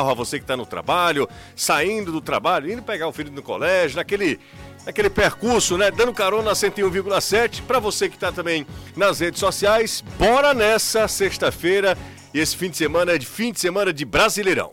a você que está no trabalho, saindo do trabalho, indo pegar o filho no colégio, naquele, naquele percurso, né? Dando carona 101,7. Para você que está também nas redes sociais, bora nessa sexta-feira. E esse fim de semana é de fim de semana de Brasileirão.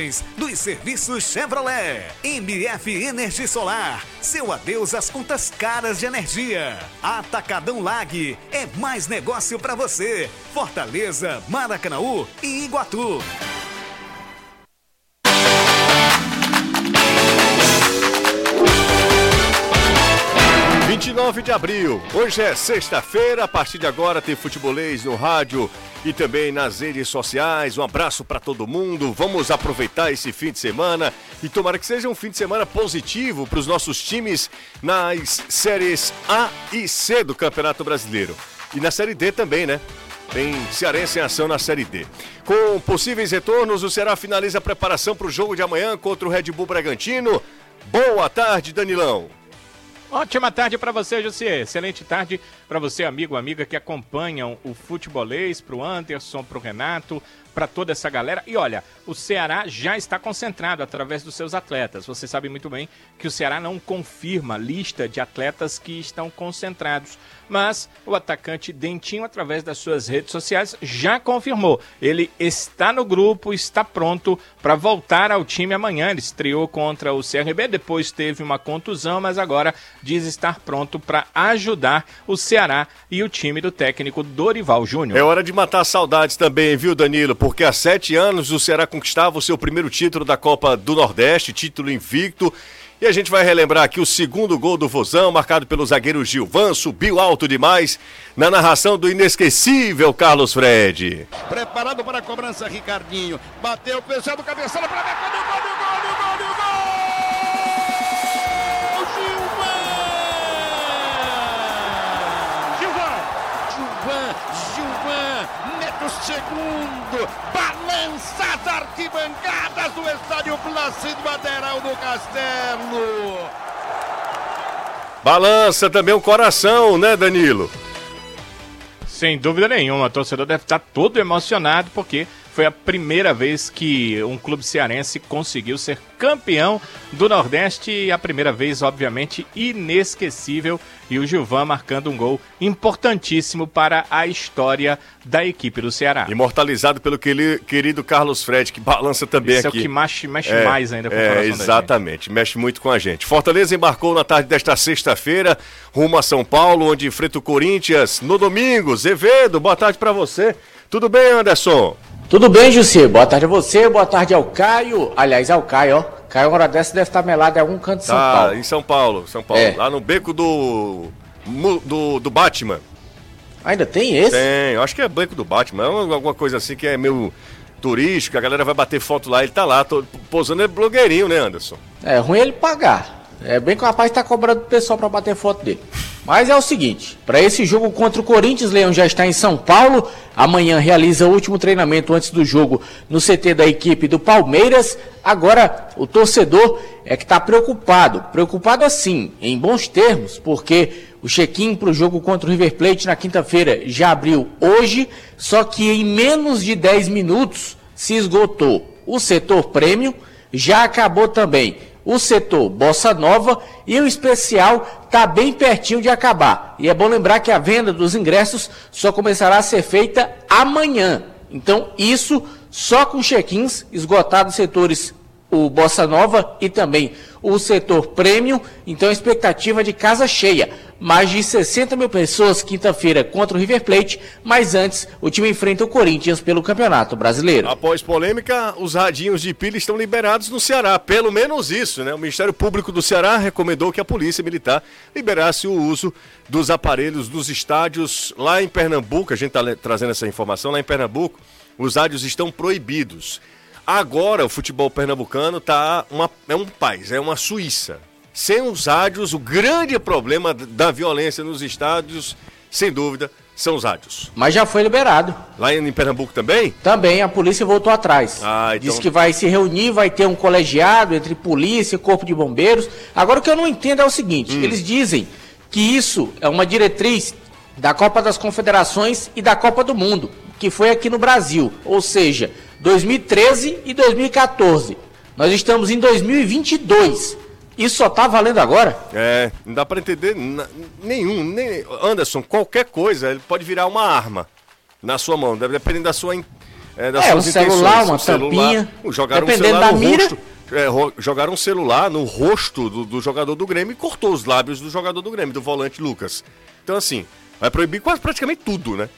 dos serviços Chevrolet. MF Energia Solar. Seu adeus às contas caras de energia. Atacadão Lag. É mais negócio para você. Fortaleza, Maracanaú e Iguatu. 29 de abril. Hoje é sexta-feira. A partir de agora tem futebolês no rádio e também nas redes sociais. Um abraço para todo mundo. Vamos aproveitar esse fim de semana e tomara que seja um fim de semana positivo para os nossos times nas séries A e C do Campeonato Brasileiro. E na Série D também, né? Tem Cearense em ação na Série D. Com possíveis retornos, o Ceará finaliza a preparação para o jogo de amanhã contra o Red Bull Bragantino. Boa tarde, Danilão. Ótima tarde para você, José. Excelente tarde para você, amigo, amiga que acompanham o futebolês, para o Anderson, para o Renato, para toda essa galera. E olha, o Ceará já está concentrado através dos seus atletas. Você sabe muito bem que o Ceará não confirma lista de atletas que estão concentrados mas o atacante Dentinho, através das suas redes sociais, já confirmou. Ele está no grupo, está pronto para voltar ao time amanhã. Ele estreou contra o CRB, depois teve uma contusão, mas agora diz estar pronto para ajudar o Ceará e o time do técnico Dorival Júnior. É hora de matar saudades também, viu, Danilo? Porque há sete anos o Ceará conquistava o seu primeiro título da Copa do Nordeste, título invicto. E a gente vai relembrar aqui o segundo gol do Vozão, marcado pelo zagueiro Gilvan, subiu alto demais na narração do inesquecível Carlos Fred. Preparado para a cobrança, Ricardinho. Bateu, fechado, cabeçada para ver gol, gol, gol, gol, segundo, balança as arquibancadas do estádio Plácido Madeirão do Castelo. Balança também o coração, né, Danilo? Sem dúvida nenhuma, o torcedor deve estar todo emocionado porque foi a primeira vez que um clube cearense conseguiu ser campeão do Nordeste e a primeira vez, obviamente, inesquecível. E o Gilvan marcando um gol importantíssimo para a história da equipe do Ceará. Imortalizado pelo querido Carlos Fred, que balança também Esse aqui. é o que mexe, mexe é, mais ainda com é, o coração Exatamente, mexe muito com a gente. Fortaleza embarcou na tarde desta sexta-feira rumo a São Paulo, onde enfrenta o Corinthians no domingo. Zevedo, boa tarde para você. Tudo bem, Anderson? Tudo bem, Jussi? Boa tarde a você, boa tarde ao Caio. Aliás, ao Caio, ó. Caio, uma hora dessa deve estar melado em algum canto de São tá, Paulo. em São Paulo, São Paulo. É. Lá no beco do, do, do Batman. Ainda tem esse? Tem, eu acho que é beco do Batman. É alguma coisa assim que é meio turístico, a galera vai bater foto lá, ele tá lá, tô, posando é blogueirinho, né, Anderson? É ruim ele pagar. É bem que o rapaz tá cobrando o pessoal para bater foto dele. Mas é o seguinte, para esse jogo contra o Corinthians, Leão já está em São Paulo. Amanhã realiza o último treinamento antes do jogo no CT da equipe do Palmeiras. Agora, o torcedor é que está preocupado. Preocupado assim, em bons termos, porque o check-in para o jogo contra o River Plate na quinta-feira já abriu hoje, só que em menos de 10 minutos se esgotou. O setor prêmio já acabou também o setor Bossa Nova e o especial está bem pertinho de acabar. E é bom lembrar que a venda dos ingressos só começará a ser feita amanhã. Então, isso só com check-ins esgotados setores o Bossa Nova e também o setor prêmio. Então, expectativa de casa cheia. Mais de 60 mil pessoas quinta-feira contra o River Plate, mas antes o time enfrenta o Corinthians pelo Campeonato Brasileiro. Após polêmica, os radinhos de pilha estão liberados no Ceará. Pelo menos isso, né? O Ministério Público do Ceará recomendou que a Polícia Militar liberasse o uso dos aparelhos dos estádios lá em Pernambuco. A gente está trazendo essa informação lá em Pernambuco. Os rádios estão proibidos. Agora o futebol pernambucano tá uma, é um país, é uma Suíça. Sem os rádios, o grande problema da violência nos estádios, sem dúvida, são os rádios. Mas já foi liberado. Lá em Pernambuco também? Também a polícia voltou atrás. Ah, então- Diz que vai se reunir, vai ter um colegiado entre polícia e corpo de bombeiros. Agora o que eu não entendo é o seguinte: Hum. eles dizem que isso é uma diretriz da Copa das Confederações e da Copa do Mundo, que foi aqui no Brasil. Ou seja, 2013 e 2014. Nós estamos em 2022. Isso só tá valendo agora? É, não dá pra entender nenhum. Nem, Anderson, qualquer coisa, ele pode virar uma arma na sua mão, dependendo da sua. É, das É, suas um celular, uma Um celular. tampinha. Uh, Jogaram um celular da no mira. rosto. é, jogaram um celular no rosto do, do jogador do Grêmio e cortou os lábios do jogador do Grêmio, do volante Lucas. Então, assim, vai proibir quase praticamente tudo, né?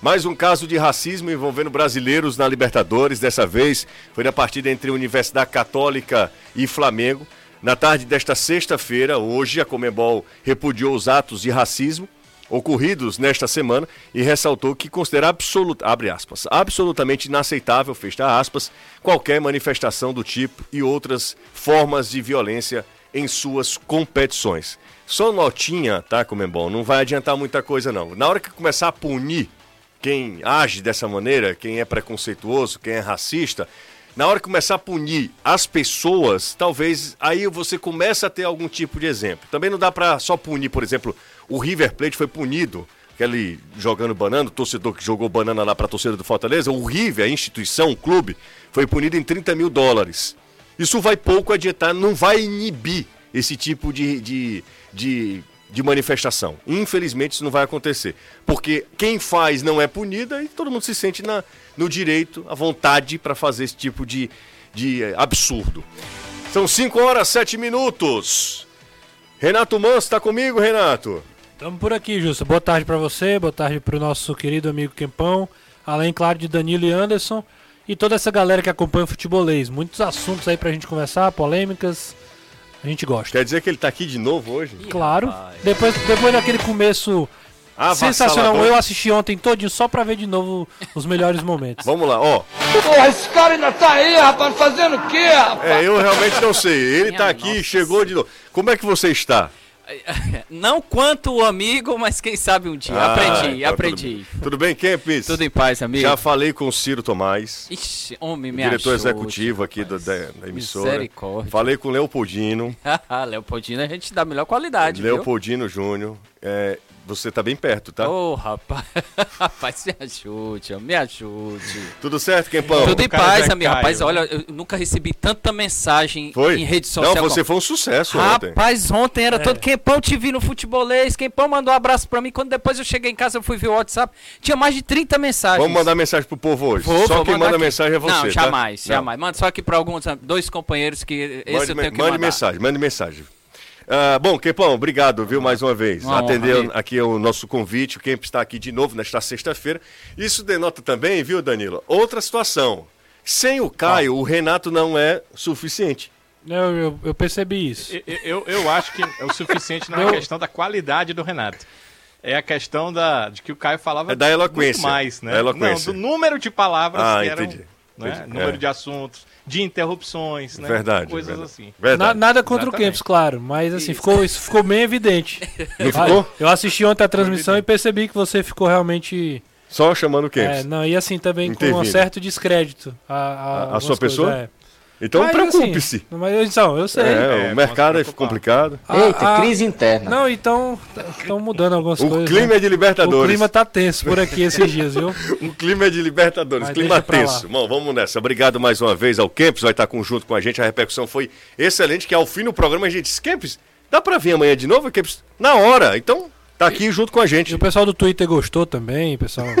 Mais um caso de racismo envolvendo brasileiros na Libertadores. Dessa vez foi na partida entre Universidade Católica e Flamengo. Na tarde desta sexta-feira, hoje, a Comembol repudiou os atos de racismo ocorridos nesta semana e ressaltou que considera aspas, absolutamente inaceitável, fecha aspas, qualquer manifestação do tipo e outras formas de violência em suas competições. Só notinha, tá, Comembol, não vai adiantar muita coisa não. Na hora que começar a punir quem age dessa maneira, quem é preconceituoso, quem é racista, na hora que começar a punir as pessoas, talvez aí você começa a ter algum tipo de exemplo. Também não dá pra só punir, por exemplo, o River Plate foi punido, aquele jogando banana, o torcedor que jogou banana lá pra torcida do Fortaleza, o River, a instituição, o clube, foi punido em 30 mil dólares. Isso vai pouco adiantar, não vai inibir esse tipo de, de, de, de manifestação. Infelizmente isso não vai acontecer. Porque quem faz não é punida e todo mundo se sente na, no direito, à vontade para fazer esse tipo de, de eh, absurdo. São 5 horas 7 minutos. Renato Manso está comigo, Renato? Estamos por aqui, Justo. Boa tarde para você, boa tarde para o nosso querido amigo Quempão, além, claro, de Danilo e Anderson e toda essa galera que acompanha o futebolês. Muitos assuntos aí pra gente conversar, polêmicas. A gente gosta. Quer dizer que ele está aqui de novo hoje? Claro. Depois, depois daquele começo sensacional, eu assisti ontem todinho só pra ver de novo os melhores momentos. Vamos lá, ó. Porra, esse cara ainda tá aí, rapaz, fazendo o quê, rapaz? É, eu realmente não sei. Ele Minha tá aqui, nossa chegou de novo. Como é que você está? Não quanto o amigo, mas quem sabe um dia. Ah, aprendi, então aprendi. Tudo, bem. Tudo bem, Kempis? Tudo em paz, amigo. Já falei com o Ciro Tomás, Ixi, homem, me diretor ajude, executivo aqui da, da- da emissora. Misericórdia. Falei com o Leopoldino, Leopoldino, a gente dá a melhor qualidade? Leopoldino Júnior. É, você tá bem perto, tá? Ô, rapaz. rapaz, me ajude, me ajude. Tudo certo, Kempão? Tudo em paz, amigo. Rapaz, olha, eu nunca recebi tanta mensagem Foi? em rede social. Não, você como- foi um sucesso ontem. Rapaz, ontem É. era todo Quempão te vi no futebolês, Quempão mandou um abraço pra mim. Quando depois eu cheguei em casa, eu fui ver o WhatsApp, tinha mais de 30 mensagens. Vamos mandar mensagem pro povo hoje. Vou, Só vou quem manda aqui. mensagem é você, Não, tá? jamais, Não. jamais. Manda só aqui pra alguns, dois companheiros que esse Mande, eu tenho que mande mandar. mensagem, mande mensagem. Ah, bom, Kempão, obrigado, viu, mais uma vez. Uma honra, Atendeu amigo. aqui o nosso convite, o Kemp está aqui de novo nesta sexta-feira. Isso denota também, viu, Danilo, outra situação. Sem o Caio, o Renato não é suficiente. Eu, eu, eu percebi isso. Eu, eu, eu acho que é o suficiente não é questão da qualidade do Renato. É a questão da, de que o Caio falava É da eloquência. muito mais, né? Da eloquência. Não, do número de palavras Ah, que eram, entendi. Né? Entendi. Número É. de assuntos, de interrupções, né? Verdade. Coisas verdade. assim. Na- Verdade. nada contra Exatamente. o Campos, claro, mas assim, ficou, isso ficou bem evidente. Não ficou? Eu assisti ontem a transmissão e percebi que você ficou realmente. Só chamando o É, Kempis. não, e assim também com um Intervindo. certo descrédito. A, a, A- sua coisas, pessoa? é. Então Mas, preocupe-se. assim, mas então, eu sei. É, É, o mercado é posso preocupar. complicado. A- Eita, a- crise interna. Não, então estão mudando algumas O coisas. clima né? é de Libertadores. O clima tá tenso por aqui esses dias, viu? O clima é de Libertadores, Mas clima tenso. Bom, vamos nessa. Obrigado mais uma vez ao Kempis, vai estar junto com a gente. A repercussão foi excelente, que ao fim do programa a gente disse, Kempis, dá pra vir amanhã de novo, Kempis? Na hora. Então, tá aqui junto com a E gente. o pessoal do Twitter gostou também, pessoal.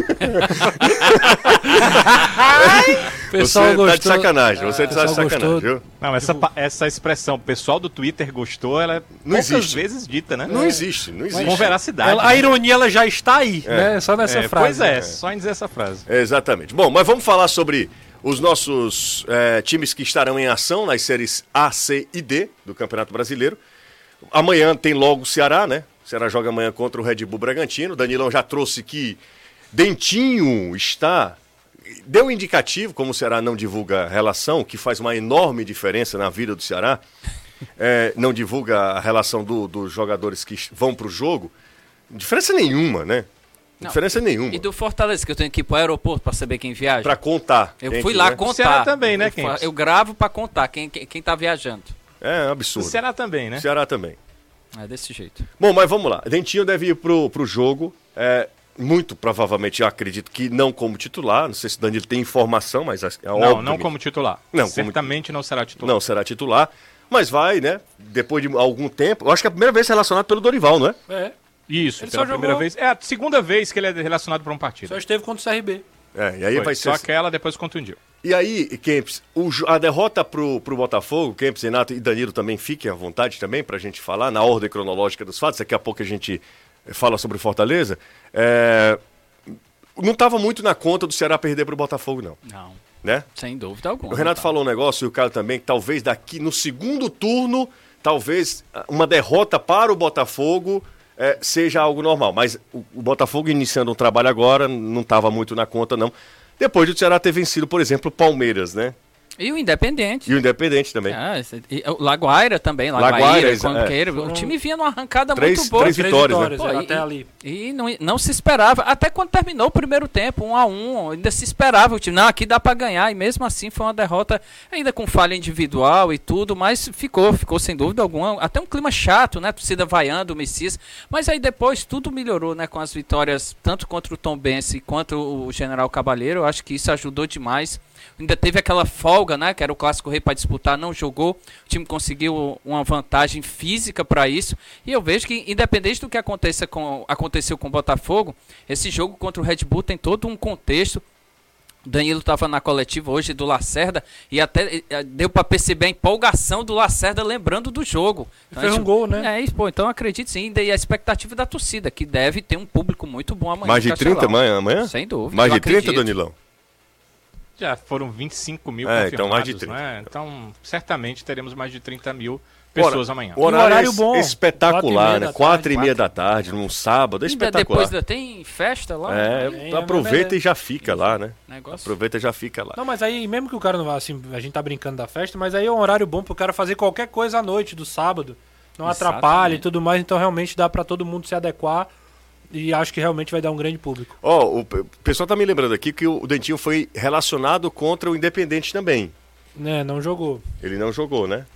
o pessoal você gostou. tá de sacanagem, você tá de sacanagem, gostou. viu? Não, essa, essa expressão, pessoal do Twitter gostou, ela é Não existe. vezes dita, né? Não existe, não existe. Com veracidade. Ela- né? a ironia ela já está aí, né? Só nessa É, frase. Pois é, só em dizer essa frase. Exatamente. Bom, mas vamos falar sobre os nossos eh, times que estarão em ação nas séries A, C e D do Campeonato Brasileiro. Amanhã tem logo o Ceará, né? O Ceará joga amanhã contra o Red Bull Bragantino. O Danilão já trouxe que Dentinho está deu um indicativo, como o Ceará não divulga relação, que faz uma enorme diferença na vida do Ceará, é, não divulga a relação do- dos jogadores que vão pro jogo, diferença nenhuma, né? Não, diferença nenhuma. E do Fortaleza, que eu tenho que ir pro aeroporto pra saber quem viaja. Pra contar. Eu fui que, lá né? contar. Ceará também, né, eu, eu gravo pra contar quem, quem, quem tá viajando. É um O absurdo. Ceará também, né? Ceará também. É desse jeito. Bom, mas vamos lá. Dentinho deve ir pro, pro jogo. É, muito provavelmente, eu acredito que não como titular. Não sei se o Danilo tem informação, mas é Não, óbvio. não como titular. Não, como- Certamente não será titular. Não será titular. Mas vai, né? Depois de algum tempo. Eu acho que é a primeira vez relacionado pelo Dorival, não é? É, Isso, Ele pela primeira jogou- vez. É a segunda vez que ele é relacionado para um partido. só esteve contra o CRB. É, e aí Foi, vai Só ser. aquela, depois contundiu. E aí, Kempis, o a derrota pro, pro Botafogo, Kempis, Renato e Danilo também fiquem à vontade também pra gente falar na ordem cronológica dos fatos. Daqui a pouco a gente eh, fala sobre Fortaleza. É, Não estava muito na conta do Ceará perder pro Botafogo, não. Não, Né? sem dúvida alguma. O Renato tá? falou um negócio e o Caio também, que talvez daqui no segundo turno, talvez ah, uma derrota para o Botafogo eh, seja algo normal. Mas o, o Botafogo iniciando um trabalho agora não estava muito na conta, não. Depois do Ceará ter vencido, por exemplo, o Palmeiras, né? E o Independente. E o Independente também. Ah, esse- e o Laguaira também, Laguaira, Laguaira, é. O time vinha numa arrancada Três- muito boa. três Três vitórias, né? Pô, é, e- até ali. E não, não se esperava, até quando terminou o primeiro tempo, um a um, ainda se esperava o time, não, aqui dá pra ganhar, e mesmo assim foi uma derrota, ainda com falha individual e tudo, mas ficou, ficou sem dúvida alguma, até um clima chato, né, torcida vaiando o Messias, mas aí depois tudo melhorou, né, com as vitórias, tanto contra o Tom Bense quanto o General Cabalheiro, eu acho que isso ajudou demais, ainda teve aquela folga, né, que era o Clássico Rei para disputar, não jogou, o time conseguiu uma vantagem física para isso, e eu vejo que independente do que aconteça com, aconteceu com o Botafogo, esse jogo contra o Red Bull tem todo um contexto. Danilo estava na coletiva hoje do Lacerda e até deu para perceber a empolgação do Lacerda lembrando do jogo. Então, Fez um gol, né? É isso, pô. Então acredito sim. E a expectativa da torcida, que deve ter um público muito bom amanhã. Mais de no 30 Castelão. amanhã? amanhã? Sem dúvida. Mais de 30, acredito. Danilão? Já foram 25 mil É, confirmados, então mais de não 30. é? Então, certamente teremos mais de 30 mil Ora, pessoas amanhã. O horário, horário é es- bom, espetacular, quatro e meia né? da Quatro e tarde, meia da tarde, num sábado, é Ainda espetacular. depois ainda tem festa lá. É, né? aproveita é- e já fica lá, né? Negócio. Aproveita e já fica lá. Não, mas aí, mesmo que o cara não vá, assim, a gente tá brincando da festa, mas aí é um horário bom pro cara fazer qualquer coisa à noite do sábado. Não Exatamente. atrapalha e tudo mais, então realmente dá pra todo mundo se adequar e acho que realmente vai dar um grande público. Ó, o pe- o pessoal tá me lembrando aqui que o Dentinho foi relacionado contra o Independente também. Né, não jogou. Ele não jogou, né?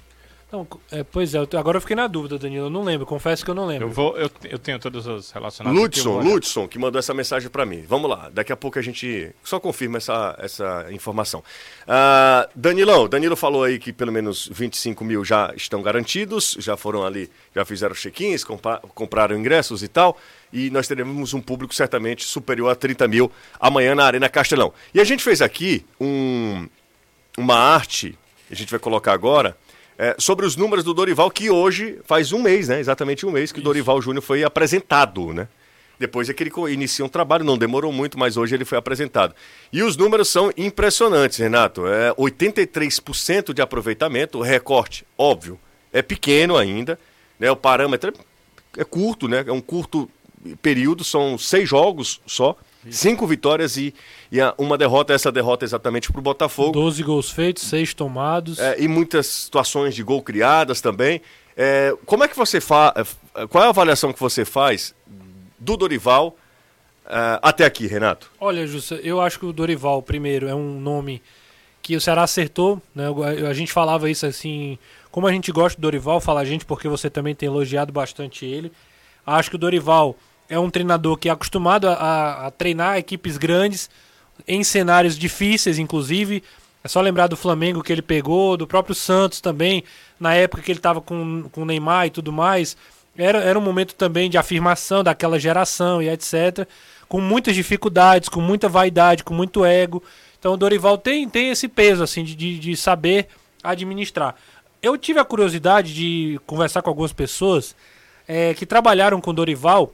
Não, é, pois é, eu agora eu fiquei na dúvida, Danilo, eu não lembro, confesso que eu não lembro. Eu, vou, eu, eu tenho todos os relacionados. Ludson, olhar. Ludson, que mandou essa mensagem pra mim. Vamos lá, daqui a pouco a gente só confirma essa, essa informação. Ah, Danilão, Danilo falou aí que pelo menos 25 mil já estão garantidos, já foram ali, já fizeram check-ins, compra- compraram ingressos e tal. E nós teremos um público certamente superior a 30 mil amanhã na Arena Castelão. E a gente fez aqui um, uma arte, a gente vai colocar agora, é, sobre os números do Dorival, que hoje faz um mês, né? Exatamente um mês que o Dorival Júnior foi apresentado, né? Depois é que ele inicia um trabalho, não demorou muito, mas hoje ele foi apresentado. E os números são impressionantes, Renato. É 83% de aproveitamento, o recorte, óbvio, é pequeno ainda, né? O parâmetro é, é curto, né? É um curto período, são seis jogos só, cinco vitórias e, e uma derrota, essa derrota exatamente para o Botafogo. 12 gols feitos, 6 tomados. É, e muitas situações de gol criadas também. É, como é que você faz? Qual é a avaliação que você faz do Dorival é, até aqui, Renato? Olha, Jussa, eu acho que o Dorival, primeiro, é um nome que o Ceará acertou, né? A gente falava isso assim, como a gente gosta do Dorival, fala a gente porque você também tem elogiado bastante ele. Acho que o Dorival é um treinador que é acostumado a- a, a treinar equipes grandes em cenários difíceis, inclusive. É só lembrar do Flamengo que ele pegou, do próprio Santos também, na época que ele estava com, com o Neymar e tudo mais. Era, era um momento também de afirmação daquela geração e etc. Com muitas dificuldades, com muita vaidade, com muito ego. Então o Dorival tem, tem esse peso assim de, de, saber administrar. Eu tive a curiosidade de conversar com algumas pessoas é, que trabalharam com o Dorival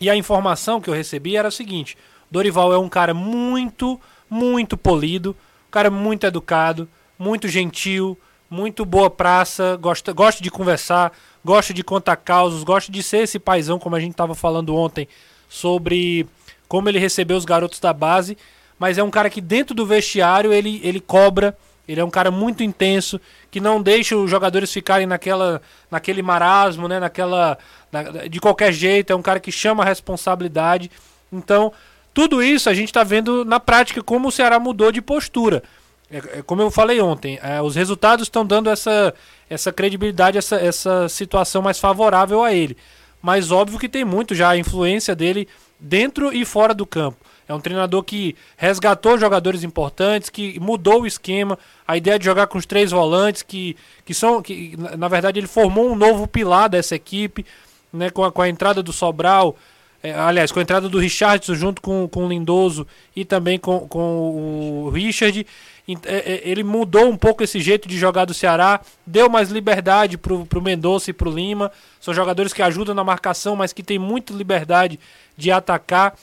e a informação que eu recebi era a seguinte: Dorival é um cara muito, muito polido, um cara muito educado, muito gentil, muito boa praça, gosta, gosta de conversar, gosta de contar causos, gosta de ser esse paizão, como a gente estava falando ontem, sobre como ele recebeu os garotos da base. mas é um cara que dentro do vestiário ele, ele cobra, ele é um cara muito intenso, que não deixa os jogadores ficarem naquela, naquele marasmo, né? Naquela, na, de qualquer jeito, é um cara que chama a responsabilidade. Então, tudo isso a gente está vendo na prática como o Ceará mudou de postura. É, é como eu falei ontem, é, os resultados estão dando essa, essa credibilidade, essa, essa situação mais favorável a ele. Mas óbvio que tem muito já a influência dele dentro e fora do campo. É um treinador que resgatou jogadores importantes, que mudou o esquema, a ideia de jogar com os três volantes, que, que são. que Na verdade, ele formou um novo pilar dessa equipe, né, com, a, com a entrada do Sobral. É, aliás, com a entrada do Richardson junto com, com o Lindoso e também com, com o Richard. É, é, ele mudou um pouco esse jeito de jogar do Ceará, deu mais liberdade pro, pro Mendonça e pro Lima. São jogadores que ajudam na marcação, mas que tem muita liberdade de atacar.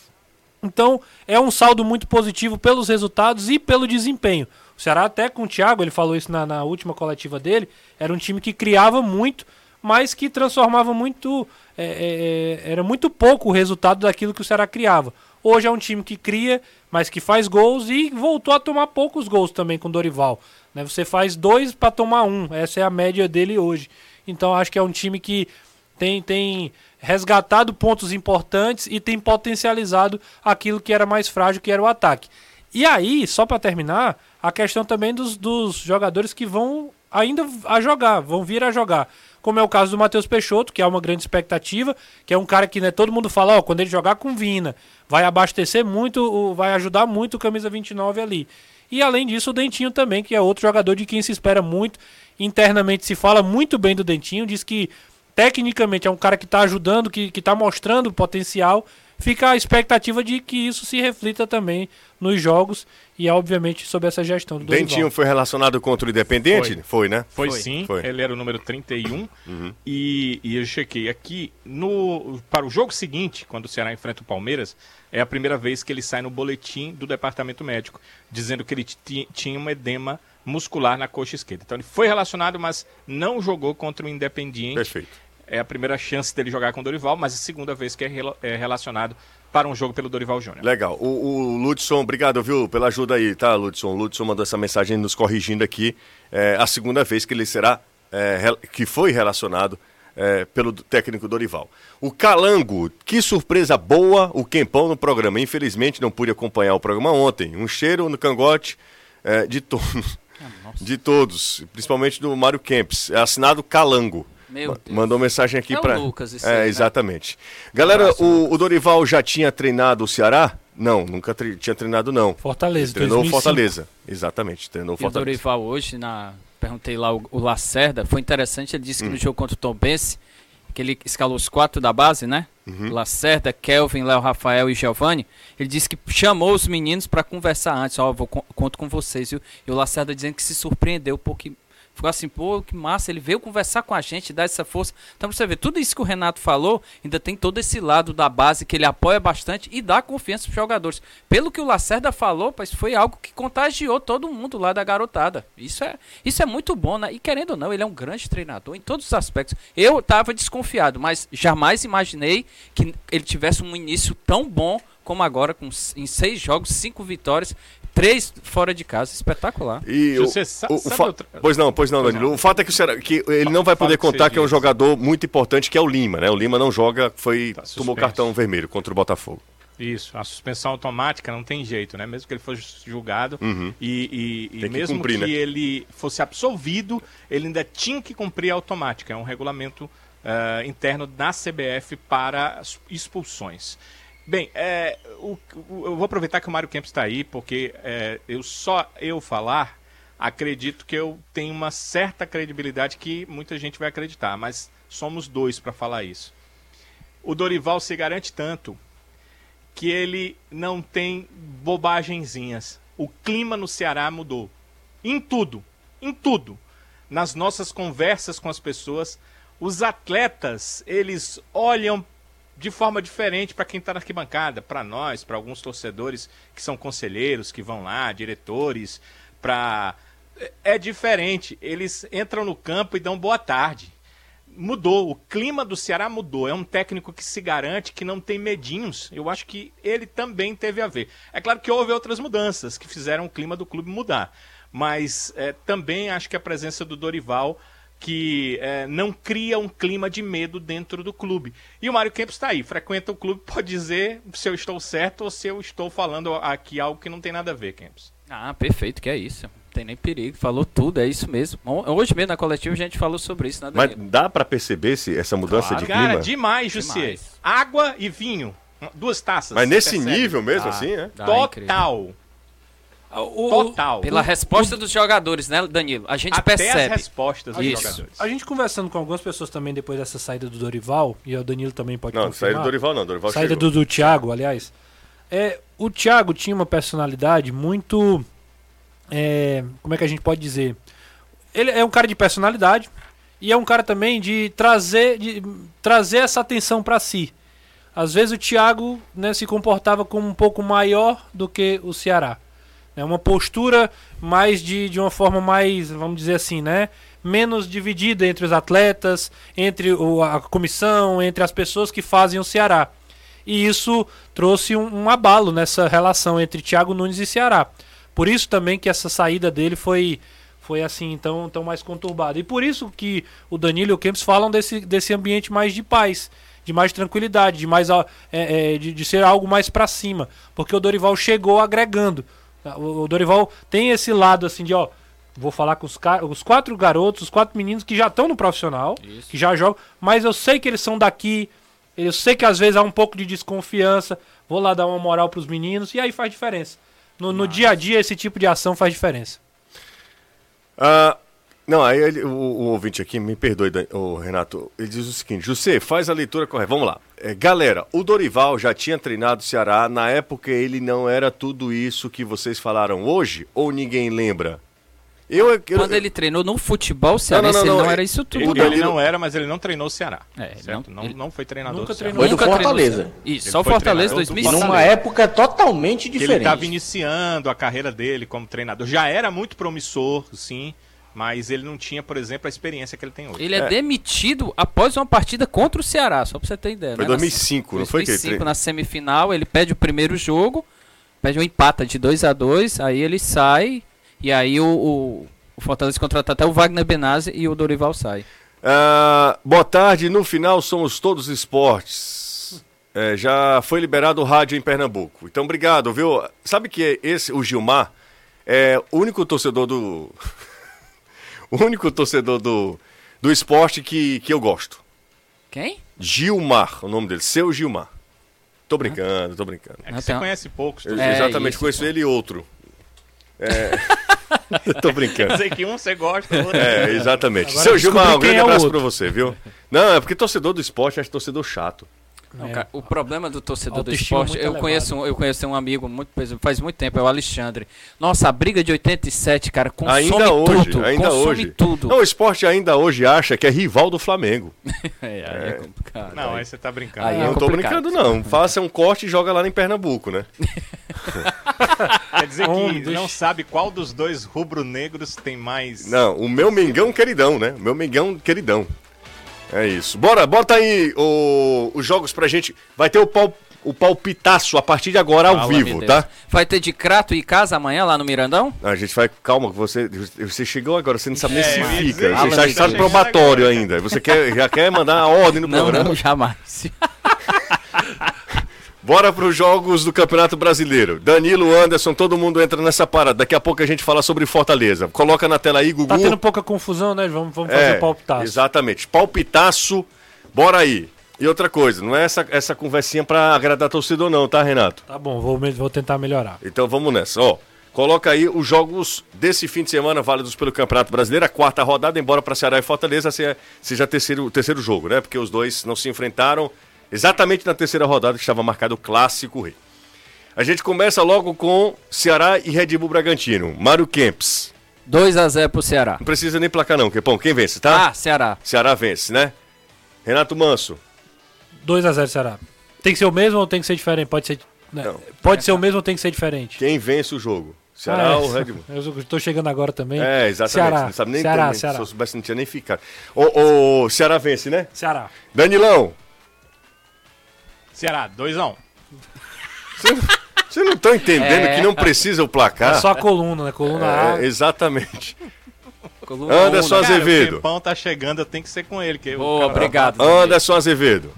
Então, é um saldo muito positivo pelos resultados e pelo desempenho. O Ceará, até com o Thiago, ele falou isso na, na última coletiva dele, era um time que criava muito, mas que transformava muito. É, é, é era muito pouco o resultado daquilo que o Ceará criava. Hoje é um time que cria, mas que faz gols e voltou a tomar poucos gols também com o Dorival. Né? Você faz dois para tomar um, essa é a média dele hoje. Então acho que é um time que tem, tem resgatado pontos importantes e tem potencializado aquilo que era mais frágil, que era o ataque. E aí, só para terminar, a questão também dos, dos jogadores que vão ainda a jogar, vão vir a jogar. Como é o caso do Matheus Peixoto, que é uma grande expectativa, que é um cara que né, todo mundo fala, ó, quando ele jogar com Vina, vai abastecer muito, vai ajudar muito o camisa 29 ali. E além disso, o Dentinho também, que é outro jogador de quem se espera muito. Internamente se fala muito bem do Dentinho, diz que tecnicamente é um cara que está ajudando, que está mostrando potencial. Fica a expectativa de que isso se reflita também nos jogos e, obviamente, sobre essa gestão do Dentinho Dorival. foi relacionado contra o Independente? Foi, foi né? Foi, foi. sim, foi. ele era o número 31 uhum. e, e eu chequei aqui, no, para o jogo seguinte, quando o Ceará enfrenta o Palmeiras, é a primeira vez que ele sai no boletim do departamento médico, dizendo que ele tinha um edema muscular na coxa esquerda. Então ele foi relacionado, mas não jogou contra o Independiente. Perfeito. É a primeira chance dele jogar com o Dorival, mas a segunda vez que é, é relacionado para um jogo pelo Dorival Júnior. Legal. O, o Ludson, obrigado, viu, pela ajuda aí, tá, Ludson? O Ludson mandou essa mensagem nos corrigindo aqui. É a segunda vez que ele será, é, que foi relacionado é, pelo técnico Dorival. O Calango, que surpresa boa o Quempão no programa. Infelizmente não pude acompanhar o programa ontem. Um cheiro no cangote é, de todos. Ah, de todos, principalmente do Mário Kempis. É assinado Calango. Meu Deus. Mandou mensagem aqui é para. Lucas, isso É, aí, né? exatamente. Galera, abraço, o, o, Dorival já tinha treinado o Ceará? Não, nunca tre tinha treinado, não. Fortaleza, Ele treinou 2005. Fortaleza. Exatamente, treinou E o Fortaleza. Dorival hoje, na... perguntei lá o, o Lacerda, foi interessante, ele disse que Hum. no jogo contra o Tom Bense, que ele escalou os quatro da base, né? Uhum. Lacerda, Kelvin, Léo Rafael e Giovanni. Ele disse que chamou os meninos para conversar antes. Ó, vou con- conto com vocês, viu? E o Lacerda dizendo que se surpreendeu porque ficou assim, pô, que massa, ele veio conversar com a gente, dar essa força. Então, pra você ver, tudo isso que o Renato falou, ainda tem todo esse lado da base que ele apoia bastante e dá confiança pros jogadores. Pelo que o Lacerda falou, pois foi algo que contagiou todo mundo lá da garotada. Isso é, isso é muito bom, né? E querendo ou não, ele é um grande treinador em todos os aspectos. Eu tava desconfiado, mas jamais imaginei que ele tivesse um início tão bom como agora, com, em seis jogos, cinco vitórias, três fora de casa. Espetacular. E o, o- o sabe fa- outra- Pois não, pois não, Pois Danilo. não. O fato é que, o Ceará- que ele não vai poder o que contar que é um jogador muito importante, que é o Lima, né? O Lima não joga, foi Tá tomou cartão vermelho contra o Botafogo. Isso, a suspensão automática não tem jeito, né? Mesmo que ele fosse julgado Uhum. e, e- e que mesmo cumprir, que né? ele fosse absolvido, ele ainda tinha que cumprir a automática. É um regulamento ah, interno da CBF para as expulsões. Bem, é, o- o- eu vou aproveitar que o Mário Kempis está aí, porque é, eu só eu falar, acredito que eu tenho uma certa credibilidade que muita gente vai acreditar, mas somos dois para falar isso. O Dorival se garante tanto que ele não tem bobagenzinhas. O clima no Ceará mudou. Em tudo. Em tudo. Nas nossas conversas com as pessoas, os atletas, eles olham de forma diferente para quem está na arquibancada, para nós, para alguns torcedores que são conselheiros, que vão lá, diretores, para é diferente. Eles entram no campo e dão boa tarde. mudou, o clima do Ceará mudou. É um técnico que se garante, que não tem medinhos. Eu acho que ele também teve a ver. É claro que houve outras mudanças que fizeram o clima do clube mudar. Mas é, também acho que a presença do Dorival que é, não cria um clima de medo dentro do clube. E o Mário Campos está aí, frequenta o clube, pode dizer se eu estou certo ou se eu estou falando aqui algo que não tem nada a ver, Campos. Ah, perfeito, que é isso. Não tem nem perigo, falou tudo, é isso mesmo. Hoje mesmo na coletiva a gente falou sobre isso, né, Mas dá para perceber se essa mudança claro. de clima? Cara, demais, Jussier. Água e vinho, duas taças. Mas nesse percebe? nível mesmo, dá, assim, é? Total. O, Total. Pela o, resposta o, dos jogadores, né, Danilo? A gente até percebe. as respostas dos Isso. jogadores. A gente conversando com algumas pessoas também depois dessa saída do Dorival, e o Danilo também pode não, confirmar. Não, saída do Dorival não, Dorival Saída do, do Thiago, aliás. É, o Thiago tinha uma personalidade muito... É, como é que a gente pode dizer? Ele é um cara de personalidade e é um cara também de trazer, de trazer essa atenção para si. Às vezes o Thiago né, se comportava como um pouco maior do que o Ceará. É uma postura mais de, de uma forma mais, vamos dizer assim, né? Menos dividida entre os atletas, entre o, a comissão, entre as pessoas que fazem o Ceará. E isso trouxe um, um abalo nessa relação entre Thiago Nunes e Ceará. Por isso também que essa saída dele foi, foi assim tão, tão mais conturbada. E por isso que o Danilo e o Kempis falam desse, desse ambiente mais de paz, de mais tranquilidade, de mais é, é, de, de ser algo mais para cima. Porque o Dorival chegou agregando. O Dorival tem esse lado assim de, ó, vou falar com os, os quatro garotos, os quatro meninos que já estão no profissional, Isso. que já jogam, mas eu sei que eles são daqui, eu sei que às vezes há um pouco de desconfiança, vou lá dar uma moral para os meninos e aí faz diferença. No, no dia a dia esse tipo de ação faz diferença. Ah, não, aí ele, o, o, ouvinte aqui, me perdoe, o Renato, ele diz o seguinte: José, faz a leitura correta. Vamos lá. É, galera, o Dorival já tinha treinado o Ceará. Na época ele não era tudo isso que vocês falaram hoje? Ou ninguém lembra? Eu, eu, Quando ele treinou no futebol cearense, não, não, não, ele não era isso tudo. Ele, ele, não era, mas ele não treinou o Ceará. É, certo? Não, não, foi treinador nunca treinou. Foi do Fortaleza. Isso, só o Fortaleza 2005. Numa época totalmente diferente. ele estava iniciando a carreira dele como treinador. Já era muito promissor, sim. Mas ele não tinha, por exemplo, a experiência que ele tem hoje. Ele é, é demitido após uma partida contra o Ceará, só pra você ter ideia. Foi né? 2005, não foi que ele 2005, na semifinal, ele pede o primeiro jogo, pede um empate de 2 a 2 aí ele sai, e aí o, o, o Fortaleza contrata até o Wagner Benazzi e o Dorival sai. Uh, boa tarde, no final somos todos esportes. É, já foi liberado o rádio em Pernambuco. Então, obrigado, viu? Sabe que esse, o Gilmar, é o único torcedor do. O único torcedor do, do esporte que, que eu gosto. Quem? Gilmar, o nome dele, seu Gilmar. Tô brincando, tô brincando. É que você conhece poucos. Eu, é, exatamente, isso, conheço pô. ele e outro. É... tô brincando. Sei que um você gosta, outro. É, exatamente. Agora seu Gilmar, um grande é abraço pra você, viu? Não, é porque torcedor do esporte acho torcedor chato. Não, cara, o problema do torcedor do esporte, eu conheço, um, eu conheço um amigo muito, faz muito tempo, é o Alexandre. Nossa, a briga de 87, cara, consome ainda hoje, tudo. Ainda consome hoje. tudo. Não, o esporte ainda hoje acha que é rival do Flamengo. é, aí é, é complicado. Não, aí, aí você tá brincando. Aí não, é não tô brincando, não. Faça um corte e joga lá em Pernambuco, né? Quer dizer que não sabe qual dos dois rubro-negros tem mais. Não, o meu Mengão queridão, né? O meu Mengão queridão. É isso. Bora, bota aí o, os jogos pra gente. Vai ter o pau, o palpitaço a partir de agora ao Fala, vivo, tá? Vai ter de Crato e Casa amanhã lá no Mirandão? Não, a gente vai. Calma, você, você chegou agora, você não sabe nem é, se fica. Você está em estado probatório ainda. Você quer, já quer mandar a ordem no não, programa? Não, jamais. Bora para os jogos do Campeonato Brasileiro. Danilo, Anderson, todo mundo entra nessa parada. Daqui a pouco a gente fala sobre Fortaleza. Coloca na tela aí, Gugu. Tá tendo pouca confusão, né? Vamos, vamos fazer é, palpitaço. Exatamente. Palpitaço, bora aí. E outra coisa, não é essa, essa conversinha para agradar torcedor não, tá, Renato? Tá bom, vou, vou tentar melhorar. Então vamos nessa, ó. Coloca aí os jogos desse fim de semana válidos pelo Campeonato Brasileiro, a quarta rodada, embora para Ceará e Fortaleza seja, seja terceiro, terceiro jogo, né? Porque os dois não se enfrentaram Exatamente na terceira rodada que estava marcado o Clássico Rei. A gente começa logo com Ceará e Red Bull Bragantino. Mário Kempis. 2 a 0 pro Ceará. Não precisa nem placar não, Kepão. Quem vence, tá? Ah, Ceará. Ceará vence, né? Renato Manso. 2 a 0 Ceará. Tem que ser o mesmo ou tem que ser diferente? Pode ser, né? Pode ser o mesmo ou tem que ser diferente? Quem vence o jogo? Ceará Ah, ou é. Red Bull? Eu estou chegando agora também. É, exatamente. Ceará, Não sabe nem Ceará, também. Ceará. Se eu soubesse, não tinha nem ficado. O, o Ceará vence, né? Ceará. Danilão, Ceará, 2x1. vocês não estão entendendo É. que não precisa o placar? É só a coluna, né? Coluna A. É, exatamente. Coluna Anderson né? Cara, Azevedo. o tempão tá chegando, tem que ser com ele. Que o Boa, cara- obrigado. Anderson Azevedo.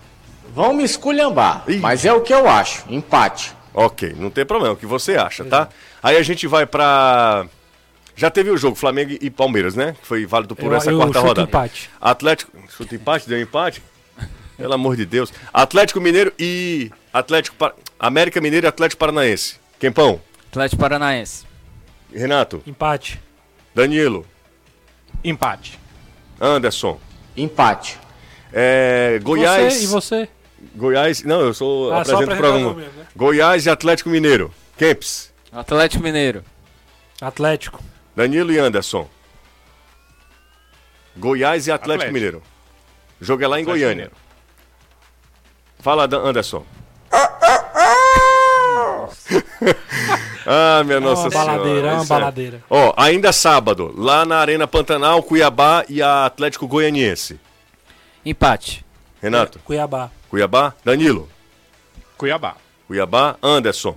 Vão me esculhambar, Ih. mas é o que eu acho. Empate. Ok, não tem problema, o que você acha, tá? Aí a gente vai pra. Já teve o jogo Flamengo e Palmeiras, né? Que foi válido por Eu- essa eu quarta chuto rodada. empate. Atlético. Chuta empate? Deu empate? Pelo amor de Deus. Atlético Mineiro e. Atlético. Pa- América Mineiro e Atlético Paranaense. Quempão. Atlético Paranaense. Renato. Empate. Danilo. Empate. Anderson. Empate. É, Goiás. Você, e você? Goiás. Não, eu sou. Ah, só apresento o programa. mesmo, né? Goiás e Atlético Mineiro. Kempis. Atlético Mineiro. Atlético. Danilo e Anderson. Goiás e Atlético, Atlético. Mineiro. Jogo é lá em Atlético Goiânia. Mineiro. Fala, Anderson. ah, minha É nossa uma senhora. baladeira, é uma isso é. baladeira. Ó, ainda sábado, lá na Arena Pantanal, Cuiabá e a Atlético Goianiense. Empate. Renato, Cuiabá. Cuiabá, Danilo, Cuiabá. Cuiabá, Anderson.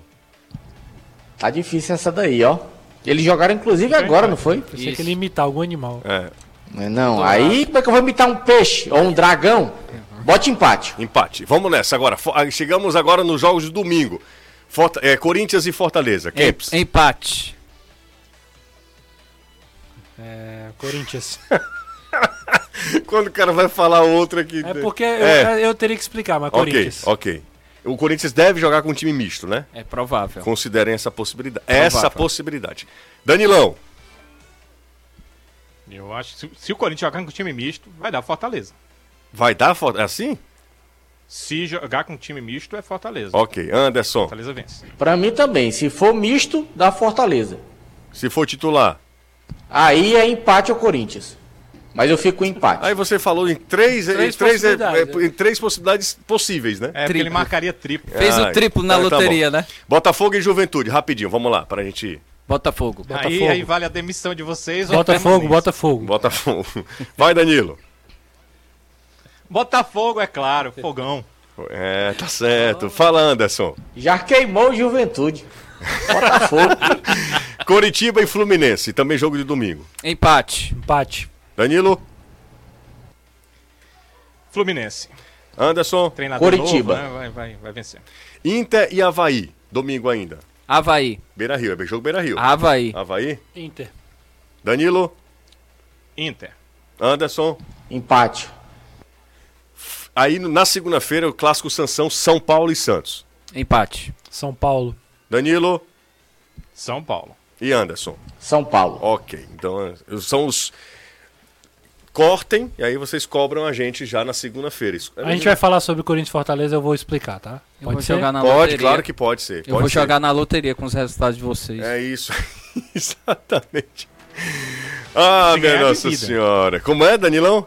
Tá difícil essa daí, ó. Eles jogaram inclusive agora, não foi? Pensei que ele ia imitar algum animal. É, Não, Não, aí como é que eu vou imitar um peixe ou um dragão? Bote empate. empate. Vamos nessa agora. Ah, Chegamos agora nos jogos de domingo. Forta- é, Corinthians e Fortaleza. Em- Kempis. Empate. É, Corinthians. Quando o cara vai falar outro aqui. É porque eu, É. eu teria que explicar, mas Ok, Corinthians. ok. O Corinthians deve jogar com um time misto, né? É provável. Considerem essa possibilidade. Provável. Essa possibilidade. Danilão, Eu acho que se, se o Corinthians jogar com time misto, vai dar Fortaleza. Vai dar? É assim? Se jogar com time misto, é Fortaleza. Ok. Anderson, Fortaleza vence. Pra mim também. Se for misto, dá Fortaleza. se for titular. Aí é empate ao Corinthians. Mas eu fico com empate. Aí você falou em três, Três em três, é, possibilidades, é, em três possibilidades possíveis, né? É, porque Triplo. ele marcaria triplo. Fez Ah, o triplo na então tá loteria, bom. né? Botafogo e Juventude, rapidinho, vamos lá, pra gente ir. Botafogo. Aí, Botafogo. aí vale a demissão de vocês. Botafogo. Botafogo. Botafogo. Vai, Danilo. Botafogo, é claro. Fogão. É, tá certo. Fala, Anderson. Já queimou Juventude. Botafogo. Coritiba e Fluminense, também jogo de domingo. Empate. Empate. Danilo, Fluminense. Anderson, Treinador Coritiba. novo, né? vai, vai, vai vencer. Inter e Havaí, domingo ainda. Havaí. Beira Rio, é jogo Beira Rio. Havaí. Havaí, Inter. Danilo, Inter. Anderson. empate. Aí na segunda-feira o clássico Sansão, São Paulo e Santos. Empate. São Paulo. Danilo São Paulo. e Anderson. São Paulo. Ok, então eh, são os. Cortem e aí vocês cobram a gente já na segunda-feira. Isso- A gente vai falar sobre Corinthians e Fortaleza, eu vou explicar, tá? Eu Pode ser? jogar na Pode, loteria. claro que pode ser. Eu pode vou ser. jogar na loteria com os resultados de vocês. É isso. Exatamente. Ah, Se minha Nossa. Senhora. Como é, Danilão?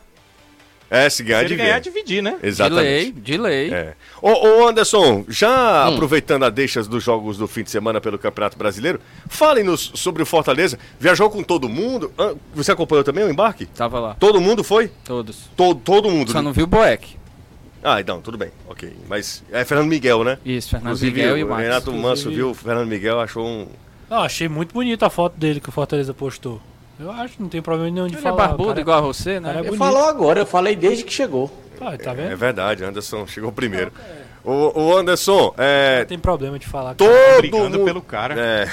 É, se ganhar, Se ele de ganhar, dividir, né? De Exatamente. lei, de lei. É. Ô, ô, Anderson, já Hum. aproveitando a deixas dos jogos do fim de semana pelo Campeonato Brasileiro, fale-nos sobre o Fortaleza. Viajou com todo mundo? Ah, Você acompanhou também o embarque? Tava lá. Todo mundo foi? Todos. Todo, todo mundo. Só não viu o Boeck. Ah, então, tudo bem. Ok. Mas é Fernando Miguel, né? Isso, Fernando Inclusive, Miguel e o. Renato Manso viu o Fernando Miguel, achou um. Não, achei muito bonita a foto dele que o Fortaleza postou. Eu acho, não tem problema nenhum de Ele é falar. barbudo cara. igual a você, né? cara é Ele falou agora, eu falei desde que chegou. Ah, tá É vendo? verdade, Anderson chegou primeiro. O, o Anderson, é, Não tem problema de falar. todo Brigando mundo, pelo cara. É,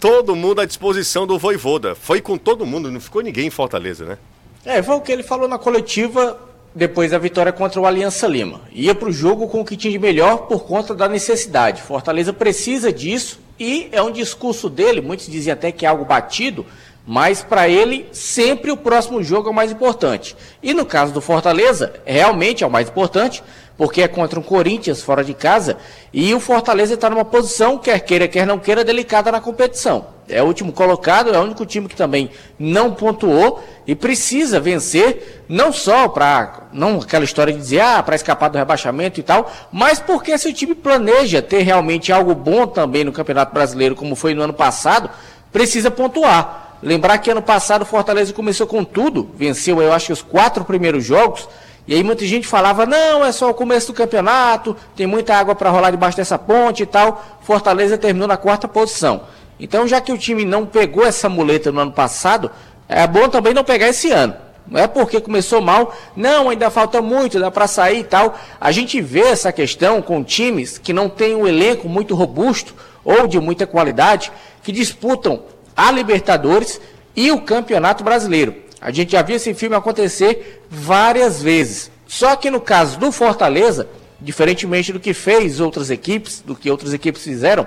todo mundo à disposição do Voivoda. Foi com todo mundo, não ficou ninguém em Fortaleza, né? É, foi o que ele falou na coletiva depois da vitória contra o Aliança Lima. Ia para o jogo com o que tinha de melhor por conta da necessidade. Fortaleza precisa disso e é um discurso dele, muitos dizem até que é algo batido, mas para ele sempre o próximo jogo é o mais importante. E no caso do Fortaleza, realmente é o mais importante, porque é contra um Corinthians fora de casa e o Fortaleza está numa posição, quer queira, quer não queira, delicada na competição. É o último colocado, é o único time que também não pontuou e precisa vencer, não só para não aquela história de dizer ah, para escapar do rebaixamento e tal, mas porque se o time planeja ter realmente algo bom também no Campeonato Brasileiro, como foi no ano passado, precisa pontuar. Lembrar que ano passado o Fortaleza começou com tudo, venceu, eu acho, os quatro primeiros jogos. E aí muita gente falava, não, é só o começo do campeonato, tem muita água para rolar debaixo dessa ponte e tal. Fortaleza terminou na quarta posição. Então, já que o time não pegou essa muleta no ano passado, é bom também não pegar esse ano. Não é porque começou mal, não, ainda falta muito, dá para sair e tal. A gente vê essa questão com times que não têm um elenco muito robusto ou de muita qualidade, que disputam a Libertadores e o Campeonato Brasileiro. A gente já viu esse filme acontecer várias vezes. Só que no caso do Fortaleza, diferentemente do que fez outras equipes, do que outras equipes fizeram,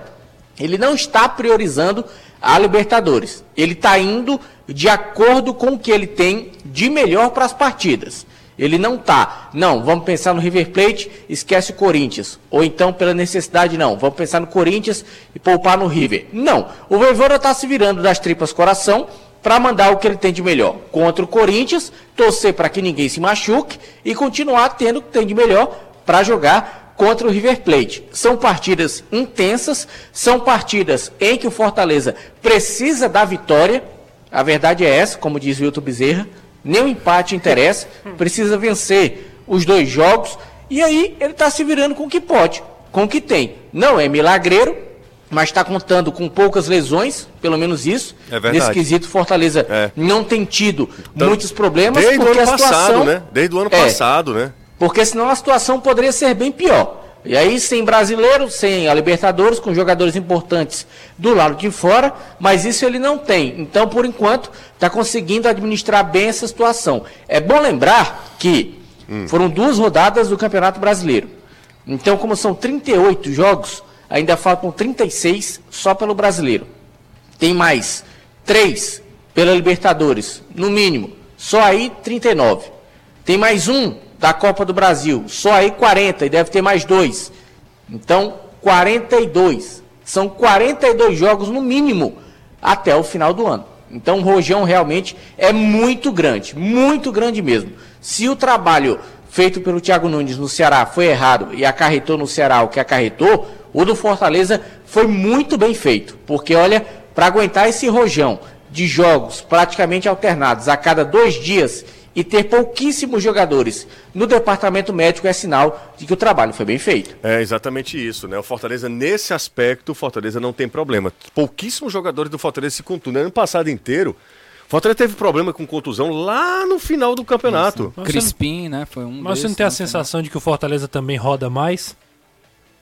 ele não está priorizando a Libertadores. Ele está indo de acordo com o que ele tem de melhor para as partidas. Ele não está, não, vamos pensar no River Plate, esquece o Corinthians. Ou então, pela necessidade, não, vamos pensar no Corinthians e poupar no River. Não, o Voivoda está se virando das tripas coração para mandar o que ele tem de melhor contra o Corinthians, torcer para que ninguém se machuque e continuar tendo o que tem de melhor para jogar contra o River Plate. São partidas intensas, são partidas em que o Fortaleza precisa da vitória. A verdade é essa, como diz o Wilton Bezerra, nem o empate interessa, precisa vencer os dois jogos e aí ele está se virando com o que pode, com o que tem. Não é milagreiro, mas está contando com poucas lesões, pelo menos isso. É verdade. Nesse quesito, Fortaleza É. não tem tido Então, muitos problemas Desde o porque ano a situação passado, né? Desde o ano É. passado, né? porque senão a situação poderia ser bem pior. E aí, sem brasileiro, sem a Libertadores, com jogadores importantes do lado de fora, mas isso ele não tem. Então, por enquanto, está conseguindo administrar bem essa situação. É bom lembrar que foram duas rodadas do Campeonato Brasileiro. Então, como são 38 jogos, ainda faltam 36 só pelo brasileiro. Tem mais três pela Libertadores, no mínimo. Só aí 39. Tem mais um da Copa do Brasil, só aí 40 e deve ter mais dois. Então, 42. São 42 jogos no mínimo até o final do ano. Então, o rojão realmente é muito grande, muito grande mesmo. Se o trabalho feito pelo Thiago Nunes no Ceará foi errado e acarretou no Ceará o que acarretou, o do Fortaleza foi muito bem feito. Porque, olha, para aguentar esse rojão de jogos praticamente alternados a cada dois dias e ter pouquíssimos jogadores no departamento médico é sinal de que o trabalho foi bem feito. É exatamente isso, né? O Fortaleza, nesse aspecto, o Fortaleza não tem problema. Pouquíssimos jogadores do Fortaleza se contundem. Ano passado inteiro, o Fortaleza teve problema com contusão lá no final do campeonato. Mas Crispim, né? Foi um mas você não tem a né, sensação de que o Fortaleza também roda mais?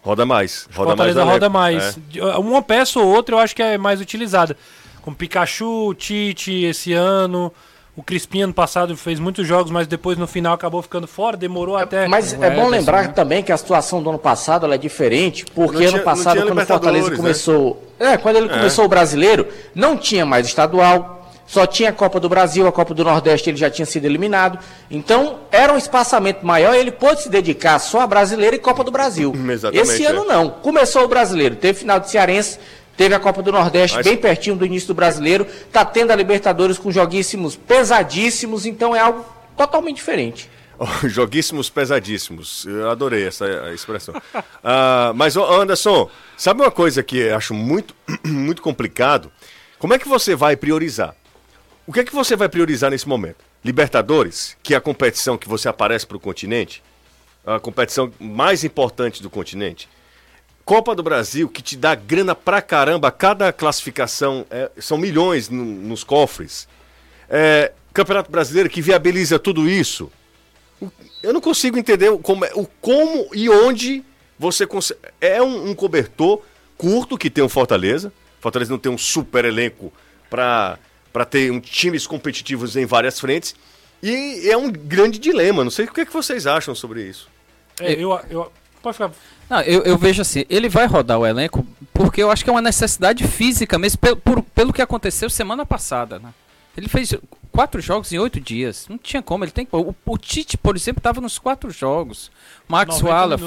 Roda mais. Roda Fortaleza mais. roda mais. É. Uma peça ou outra eu acho que é mais utilizada. Com Pikachu, Tite esse ano. O Crispim ano passado fez muitos jogos, mas depois no final acabou ficando fora, demorou até. Mas é bom Ederson, lembrar né? também que a situação do ano passado ela é diferente, porque tinha- ano passado, quando o Fortaleza Libertadores, começou. É, quando ele começou o brasileiro, não tinha mais estadual, só tinha a Copa do Brasil, a Copa do Nordeste ele já tinha sido eliminado. Então, era um espaçamento maior e ele pôde se dedicar só a brasileiro e Copa do Brasil. Exatamente, Esse é. ano não. Começou o brasileiro, teve final de Cearense. Teve a Copa do Nordeste Mas- bem pertinho do início do brasileiro. Tá tendo a Libertadores com joguíssimos pesadíssimos, então é algo totalmente diferente. Oh, Joguíssimos pesadíssimos. Eu adorei essa eh, expressão. Ah, mas, Anderson, sabe uma coisa que eu acho muito, muito complicado? Como é que você vai priorizar? O que é que você vai priorizar nesse momento? Libertadores, que é a competição que você aparece para o continente, a competição mais importante do continente. Copa do Brasil, que te dá grana pra caramba, cada classificação é- são milhões no- nos cofres. É, Campeonato Brasileiro, que viabiliza tudo isso. Eu não consigo entender o como, é- o como e onde você consegue. É um, um cobertor curto que tem o Fortaleza. Fortaleza não tem um super elenco para ter um, times competitivos em várias frentes. E é um grande dilema. Não sei o que, é que vocês acham sobre isso. É, eu, eu, pode ficar. Não, eu, eu vejo assim, ele vai rodar o elenco porque eu acho que é uma necessidade física mesmo, pelo, por- pelo que aconteceu semana passada, né? Ele fez quatro jogos em oito dias. Não tinha como, ele tem. O, o Tite, por exemplo, estava nos quatro jogos. Max 90 Wallace.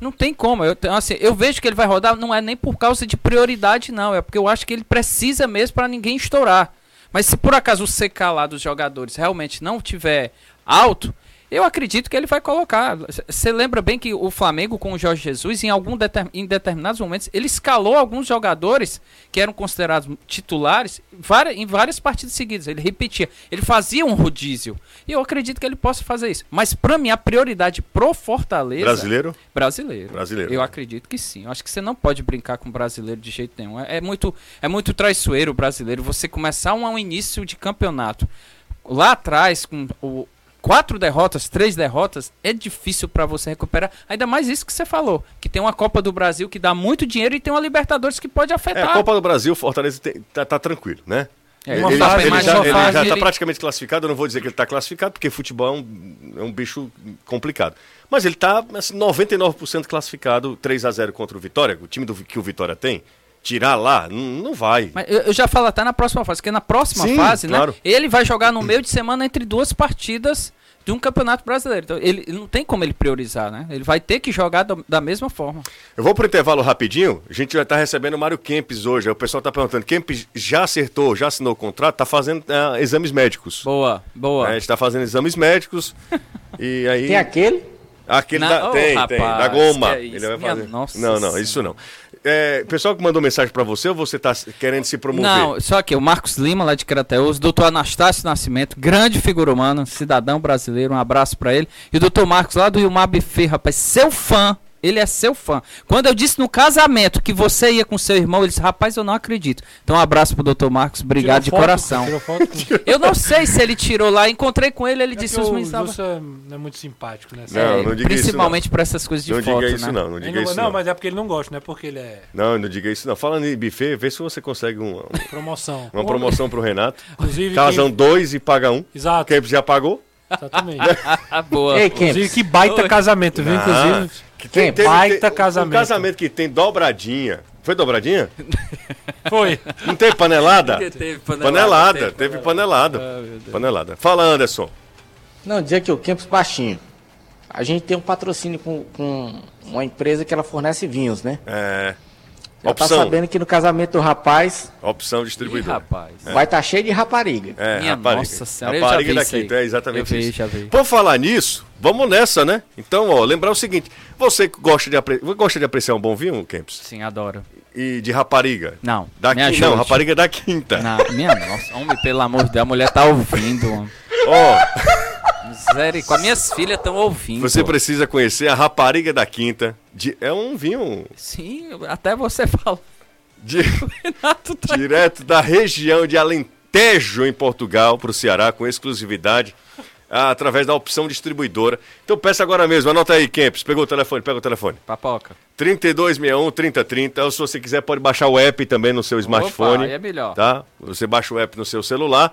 Não tem como. Eu, assim, eu vejo que ele vai rodar, não é nem por causa de prioridade, não. É porque eu acho que ele precisa mesmo para ninguém estourar. Mas se por acaso o CK lá dos jogadores realmente não tiver alto, Eu acredito que ele vai colocar. Você lembra bem que o Flamengo com o Jorge Jesus, em, algum em determinados momentos, ele escalou alguns jogadores que eram considerados titulares várias, em várias partidas seguidas. Ele repetia. Ele fazia um rodízio. E eu acredito que ele possa fazer isso. Mas para mim, a prioridade pro Fortaleza. Brasileiro? Brasileiro. Brasileiro. Eu acredito que sim. Eu acho que você não pode brincar com brasileiro de jeito nenhum. É, é muito, é muito traiçoeiro o brasileiro. Você começar um, um início de campeonato lá atrás com o quatro derrotas, três derrotas, é difícil para você recuperar. Ainda mais isso que você falou, que tem uma Copa do Brasil que dá muito dinheiro e tem uma Libertadores que pode É, afetar. a Copa do Brasil, Fortaleza tem- tá, tá tranquilo, né? É, ele, já, ele já, ele já tá ele- praticamente classificado, eu não vou dizer que ele tá classificado, porque futebol é um, é um bicho complicado. Mas ele tá assim, 99% classificado, 3 a 0 contra o Vitória, o time do, que o Vitória tem, tirar lá, não, vai. Mas eu, já falo até na próxima fase, porque na próxima Sim, fase, claro. né? Ele vai jogar no meio de semana entre duas partidas de um campeonato brasileiro. Então, ele, não tem como ele priorizar, né? Ele vai ter que jogar do- da mesma forma. Eu vou pro intervalo rapidinho. A gente vai estar recebendo o Mário Kempes hoje. O pessoal tá perguntando: Kempes já acertou, já assinou o contrato, tá fazendo ah, exames médicos. Boa, boa. É, a gente tá fazendo exames médicos. e aí. Tem aquele? Aquele Na- da, Ô, tem, tem, rapaz, da goma. é? Ele vai Minha fazer. nossa não, não, isso não. É, pessoal que mandou mensagem pra você ou você tá querendo se promover? Não, só que o Marcos Lima, lá de Crateus, doutor Anastácio Nascimento, grande figura humana, cidadão brasileiro, um abraço pra ele. E o doutor Marcos, lá do Ilmar Buffet, rapaz, seu fã, ele é seu fã. Quando eu disse no casamento que você ia com seu irmão, ele disse, rapaz, eu não acredito. Então um abraço pro doutor Marcos, obrigado de Tirou foto, coração. Tirou foto com... Eu não sei se ele tirou lá, encontrei com ele, ele É disse que os meninos estavam- não é muito simpático, né? Não, É, não diga isso, principalmente por essas coisas de não foto, diga isso né? não, não diga não, isso não, não. mas é porque ele não gosta, não é porque ele é Não, não diga isso não. Falando em buffet, vê se você consegue um- promoção. uma promoção pro Renato. Inclusive, Casam quem- dois e paga um. Exato, Kempes já pagou? exatamente. Ah, boa. Ei, Inclusive, que baita casamento, viu? Inclusive, que Quem? Baita um- casamento. Um casamento que tem dobradinha. Foi dobradinha? foi. Não tem panelada? Teve panelada, teve teve panelada. Ah, meu Deus. Panelada. Fala, Anderson. Não, dizer que o Campos Baixinho. A gente tem um patrocínio com, com uma empresa que ela fornece vinhos, né? É. Já tá Opção. sabendo que no casamento do rapaz Opção distribuidor. rapaz. vai estar cheio de rapariga. É, Minha rapariga. nossa senhora, eu já rapariga vi da isso aí. quinta, é exatamente Eu vi, isso. já vi. Por falar nisso, vamos nessa, né? Então, ó, lembrar o seguinte: você que gosta de, apre... gosta de apreciar um bom vinho, Kempis? Sim, adoro. E de rapariga? Não, Da quinta. ajude. Não, rapariga da quinta. Na, minha nossa, homem, pelo amor de Deus, a mulher tá ouvindo. homem. Ó, Misericórdia, minhas filhas estão ouvindo. você precisa conhecer a rapariga da quinta. De... É um vinho Sim, até você fala. de... Renato tá... direto da região de Alentejo, em Portugal, para o Ceará, com exclusividade, ah, através da opção distribuidora. Então peça agora mesmo, anota aí, Kempis. Pegou o telefone, pega o telefone. Papoca. 3261 3030. Ou se você quiser, pode baixar o app também no seu smartphone. aí é melhor. Tá? Você baixa o app no seu celular.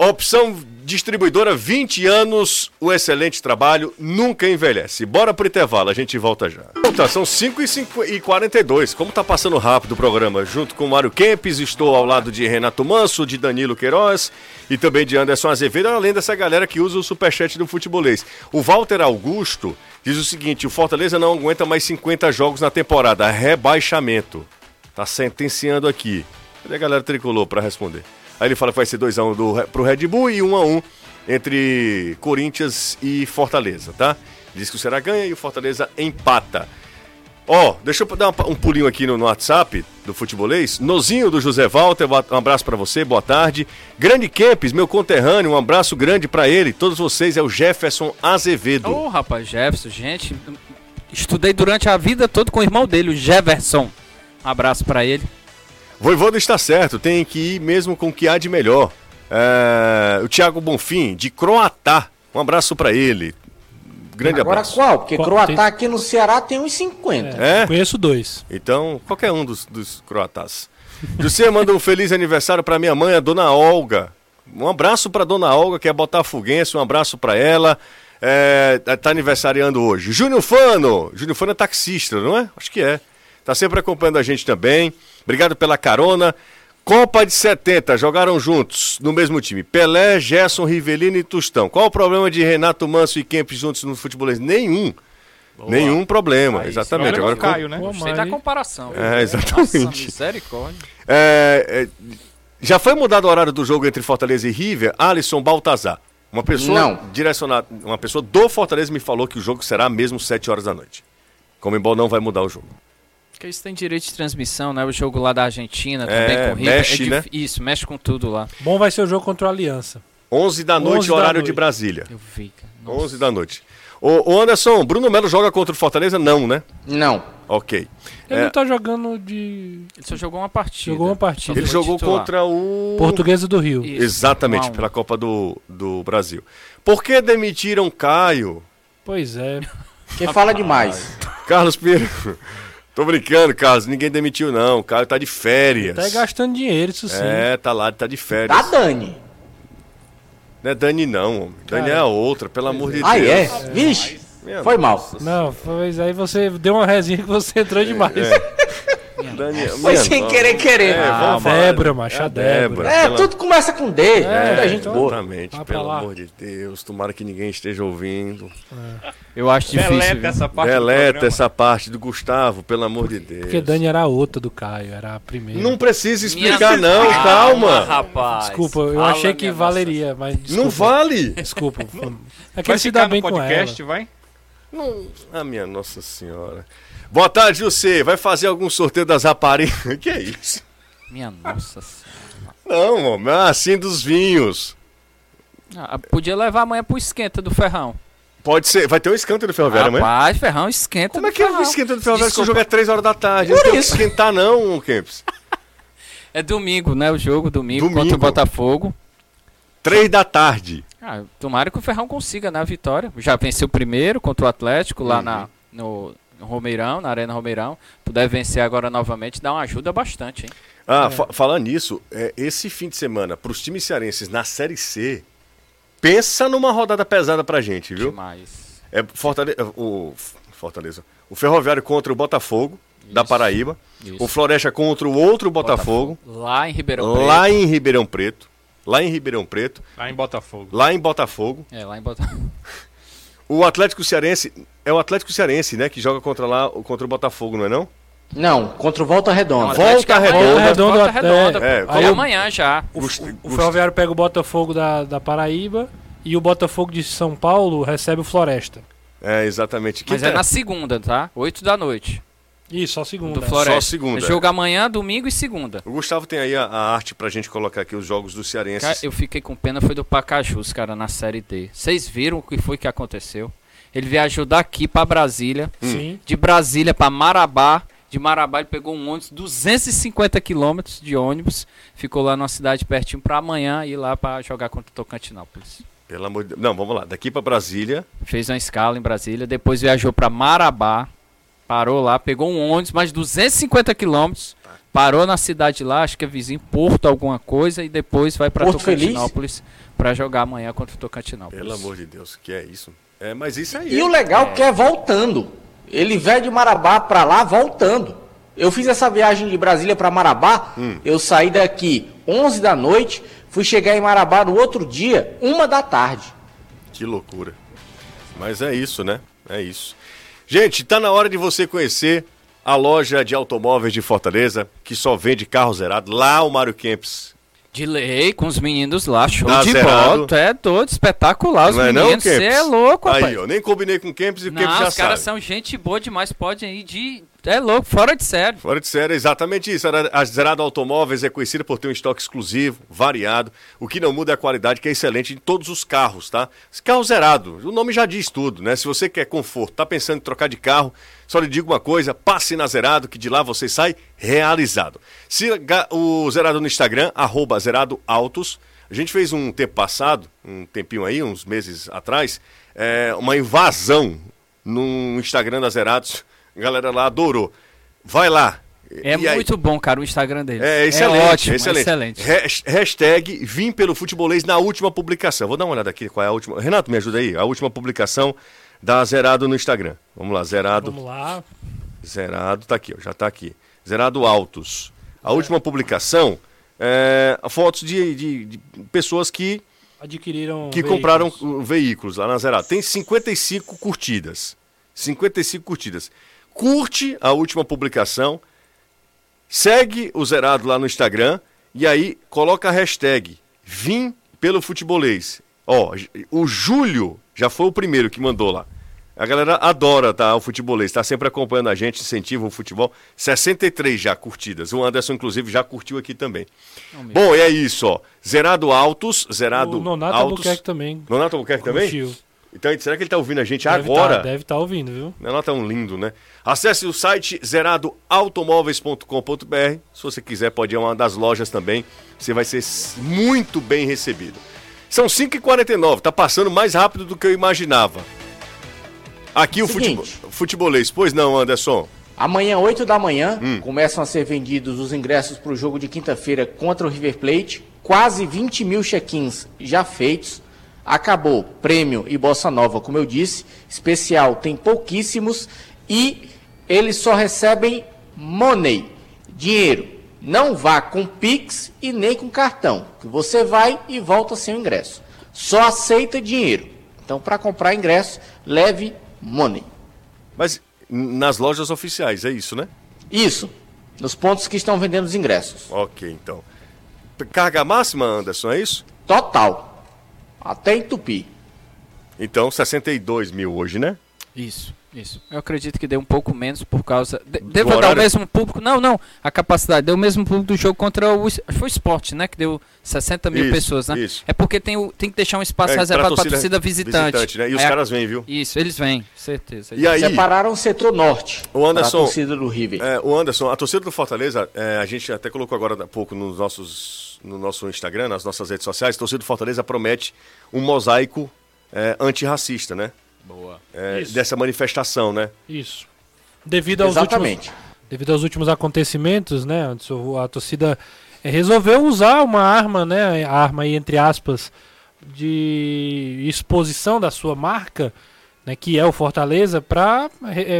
Opção distribuidora, 20 anos, o excelente trabalho, nunca envelhece. Bora pro intervalo, a gente volta já. Tá, são 5 e 42 Como tá passando rápido o programa? Junto com o Mário Kempes, estou ao lado de Renato Manso, de Danilo Queiroz e também de Anderson Azevedo, além dessa galera que usa o superchat do futebolês. O Walter Augusto diz o seguinte: o Fortaleza não aguenta mais 50 jogos na temporada, rebaixamento. Tá sentenciando aqui. Cadê a galera tricolor para responder? Aí ele fala que vai ser 2x1 do, pro Red Bull e 1x1 entre Corinthians e Fortaleza, tá? Diz que o Ceará ganha e o Fortaleza empata. Ó, deixa eu dar um pulinho aqui no, no WhatsApp do Futebolês. Nozinho do José Walter, um abraço pra você, boa tarde. Grande Kempes, meu conterrâneo, um abraço grande pra ele. Todos vocês, é o Jefferson Azevedo. Ô, rapaz, Jefferson, gente. Estudei durante a vida toda com o irmão dele, o Jefferson. Um abraço pra ele. Voivoda está certo, tem que ir mesmo com o que há de melhor. É, o Thiago Bonfim, de Croatá, um abraço pra ele. Grande Agora abraço. qual? Porque Qual- Croatá tem- aqui no Ceará tem uns 50. É? Conheço dois. Então, qualquer um dos, dos croatas. José manda um feliz aniversário pra minha mãe, a dona Olga. Um abraço pra dona Olga, que é botafoguense, um abraço pra ela. É, tá aniversariando hoje. Júnior Fano. Júnior Fano é taxista, não é? Acho que é. Tá sempre acompanhando a gente também. Obrigado pela carona. Copa de 70, jogaram juntos no mesmo time. Pelé, Gerson, Rivelino e Tostão. Qual o problema de Renato Manso e Kempes juntos no futebolês? Nenhum. Nenhum problema, exatamente. Problema Agora, do Caio, né? Pô, Gostei da comparação. É, exatamente. Nossa, misericórdia. É, é, já foi mudado o horário do jogo entre Fortaleza e River? Alisson Baltazar. Uma pessoa Não. direcionada, uma pessoa do Fortaleza me falou que o jogo será mesmo 7 horas da noite. Comembol não vai mudar o jogo. Porque eles têm direito de transmissão, né? O jogo lá da Argentina É, também com River. mexe, dif- né? Isso, mexe com tudo lá. Bom vai ser o jogo contra o Aliança. 11 da noite, 11 da horário de noite. Brasília. Eu vi, cara. Nossa. 11 da noite. Ô, ô Anderson, Bruno Melo joga contra o Fortaleza? Não, né? Não. Ok. Ele É, não tá jogando de Ele só jogou uma partida. Jogou uma partida. Ele jogou titular. contra o. Portuguesa do Rio. Isso, Exatamente, um a um. pela Copa do, do Brasil. Por que demitiram Caio? Pois é. Quem fala demais. Carlos Pinheiro. Tô brincando, Carlos. Ninguém demitiu, não. O Caio tá de férias. Tá gastando dinheiro, isso sim. É, tá lá, tá de férias. Dani. Não é Dani, não. homem. Dani é Cara. a outra, pelo amor de Ah, Deus. é? Vixe, foi mal. Não, pois aí você deu uma resinha que você entrou demais. Dani, Foi minha sem nossa. querer querer. É, Ah. Débora, macho, É a Débora. É, pela- tudo começa com D. Muita gente então- boa. Exatamente, pelo lá. amor de Deus. Tomara que ninguém esteja ouvindo. Eu acho difícil. Deleta viu? essa parte do Deleta programa. essa parte do Gustavo, pelo amor de Deus. Porque Dani era a outra do Caio, era a primeira. Não precisa explicar, não, calma. rapaz. Desculpa, eu achei que minha valeria, mas desculpa. Não vale. Desculpa. É que Vai ele se dá bem no com podcast, ela. vai? Ah, minha Nossa Senhora. Boa tarde, você. Vai fazer algum sorteio das raparigas? que é isso? Minha nossa senhora. Não, homem, ah, assim dos vinhos. Ah, podia levar amanhã pro esquenta do Ferrão. Pode ser. Vai ter um escanto do Ferroviário amanhã? Rapaz, Ferrão esquenta Como é que é o esquenta do Ferroviário se o jogo é 3 horas da tarde? Não tem que esquentar, não, Kempis. É domingo, né? O jogo, domingo, Domingo. contra o Botafogo. 3 da tarde. Ah, tomara que o Ferrão consiga, né, a vitória. Já venceu o primeiro contra o Atlético lá na, no, no Romeirão, na Arena Romeirão. Puder vencer agora novamente, dá uma ajuda bastante, hein? Ah, fa- falando nisso, é, esse fim de semana, para os times cearenses na Série C, pensa numa rodada pesada pra gente, viu? Demais. É Fortaleza, o Fortaleza, o Ferroviário contra o Botafogo da Isso. Paraíba, Isso. o Floresta contra o outro Botafogo, Lá em Ribeirão Preto. lá em Ribeirão Preto, lá em Ribeirão Preto, Lá em Botafogo. lá em Botafogo. É, lá em Botafogo. O Atlético Cearense é o Atlético Cearense, né, que joga contra lá, contra o Botafogo, não é não? Não, contra o Volta Redonda. Volta Atlético é Redonda. Volta Volta Redonda, Redonda. é. Aí É amanhã já. O, o gust- Ferroviário pega o Botafogo da, da Paraíba e o Botafogo de São Paulo recebe o Floresta. É, exatamente. Mas Quinta- é na segunda, tá? 8 da noite. Isso, só segunda. Do é. Floresta. Só segunda, Jogo amanhã, domingo e segunda. O Gustavo tem aí a, a arte pra gente colocar aqui os jogos dos cearenses. Cara, eu fiquei com pena, foi do Pacajus, cara, na Série D. Vocês viram o que foi que aconteceu? Ele viajou daqui pra Brasília, Sim. de Brasília pra Marabá. De Marabá ele pegou um ônibus, 250 quilômetros de ônibus. Ficou lá numa cidade pertinho pra amanhã ir lá pra jogar contra o Tocantinópolis. Pelo amor de Deus. Não, vamos lá. Daqui pra Brasília. Fez uma escala em Brasília, depois viajou pra Marabá, parou lá, pegou um ônibus, mais 250 quilômetros, parou na cidade lá, acho que é vizinho Porto alguma coisa, e depois vai Feliz? Tocantinópolis pra jogar amanhã contra o Tocantinópolis. Pelo amor de Deus, que é isso? É, mas isso aí. E o legal é que é voltando. Ele veio de Marabá pra lá voltando. Eu fiz essa viagem de Brasília pra Marabá. Eu saí daqui 11 da noite, fui chegar em Marabá no outro dia, uma da tarde. Que loucura. Mas é isso, né? É isso. Gente, tá na hora de você conhecer a loja de automóveis de Fortaleza, que só vende carro zerado. Lá o Mário Kempis. De lei, com os meninos lá, show Dá de zerado. bola. É doido, espetacular. Os não é meninos, você é louco, rapaz. Aí, ó, nem combinei com o Kempis e o Kempis já os caras sabe. são gente boa demais, podem ir de. É louco, fora de sério. Fora de série, é exatamente isso. A Zerado Automóveis é conhecida por ter um estoque exclusivo, variado. O que não muda é a qualidade, que é excelente em todos os carros, tá? Esse carro zerado, o nome já diz tudo, né? Se você quer conforto, tá pensando em trocar de carro, só lhe digo uma coisa, passe na Zerado, que de lá você sai realizado. Siga o Zerado no Instagram, arroba Zerado Autos. A gente fez um tempo passado, um tempinho aí, uns meses atrás, é, uma invasão no Instagram da Zerados. A galera lá adorou. Vai lá. É E aí- muito bom, cara, o Instagram deles. é excelente, ótimo, excelente. excelente. Has- Hashtag Vim pelo Futebolês na última publicação. Vou dar uma olhada aqui qual é a última. Renato, me ajuda aí. A última publicação da Zerado no Instagram. Vamos lá, Zerado. Vamos lá. Zerado, tá aqui, ó, já tá aqui. Zerado Autos. A última publicação é fotos de, de- de pessoas que, Adquiriram. que veículos. compraram uh, veículos lá na Zerado. Tem 55 curtidas. 55 curtidas. Curte a última publicação, segue o Zerado lá no Instagram e aí coloca a hashtag Vim pelo Futebolês. Ó, o Júlio já foi o primeiro que mandou lá. A galera adora, tá? O futebolês, tá sempre acompanhando a gente, incentiva o futebol. 63 já curtidas. O Anderson, inclusive, já curtiu aqui também. Bom, é isso, ó. Zerado Altos, zerado O Nonato Altos. Albuquerque também. Nonato Albuquerque também? Curtiu. Então, será que ele tá ouvindo a gente Deve agora? Tá, deve estar ouvindo, viu? Não é tão lindo, né? Acesse o site zeradoautomóveis.com.br. Se você quiser, pode ir a uma das lojas também. Você vai ser muito bem recebido. São 5h49, tá passando mais rápido do que eu imaginava. Aqui o Seguinte. futebol, futebolês. Pois não, Anderson? Amanhã, 8 da manhã, Hum. começam a ser vendidos os ingressos para o jogo de quinta-feira contra o River Plate. Quase 20 mil check-ins já feitos. Acabou prêmio e bossa nova, como eu disse. Especial tem pouquíssimos. E eles só recebem money, dinheiro. Não vá com Pix e nem com cartão. que Você vai e volta sem o ingresso. Só aceita dinheiro. Então, para comprar ingresso, leve money. Mas nas lojas oficiais, é isso, né? Isso, nos pontos que estão vendendo os ingressos. Ok, então. Carga máxima, Anderson, é isso? Total. Até entupir. Então, 62 mil hoje, né? Isso, isso. Eu acredito que deu um pouco menos por causa. De, deva dar o horário? mesmo público. Não, não. A capacidade deu o mesmo público do jogo contra o. Foi o Sport, né? Que deu 60 mil Isso, pessoas, né? isso. É porque tem, o, tem que deixar um espaço É, reservado para torcida torcida visitante. visitante, né? E os a- caras vêm, viu? Isso, eles vêm, certeza. E aí, Separaram o setor norte O Anderson- a torcida do River. É, o Anderson, a torcida do Fortaleza, é, a gente até colocou agora há pouco nos nossos, no nosso Instagram, nas nossas redes sociais, a torcida do Fortaleza promete um mosaico é, antirracista, né? Boa. É, dessa manifestação, né? Isso. Devido aos Exatamente. últimos, devido aos últimos acontecimentos, né, a torcida eh, resolveu usar uma arma, né, a arma aí entre aspas de exposição da sua marca, né, que é o Fortaleza, para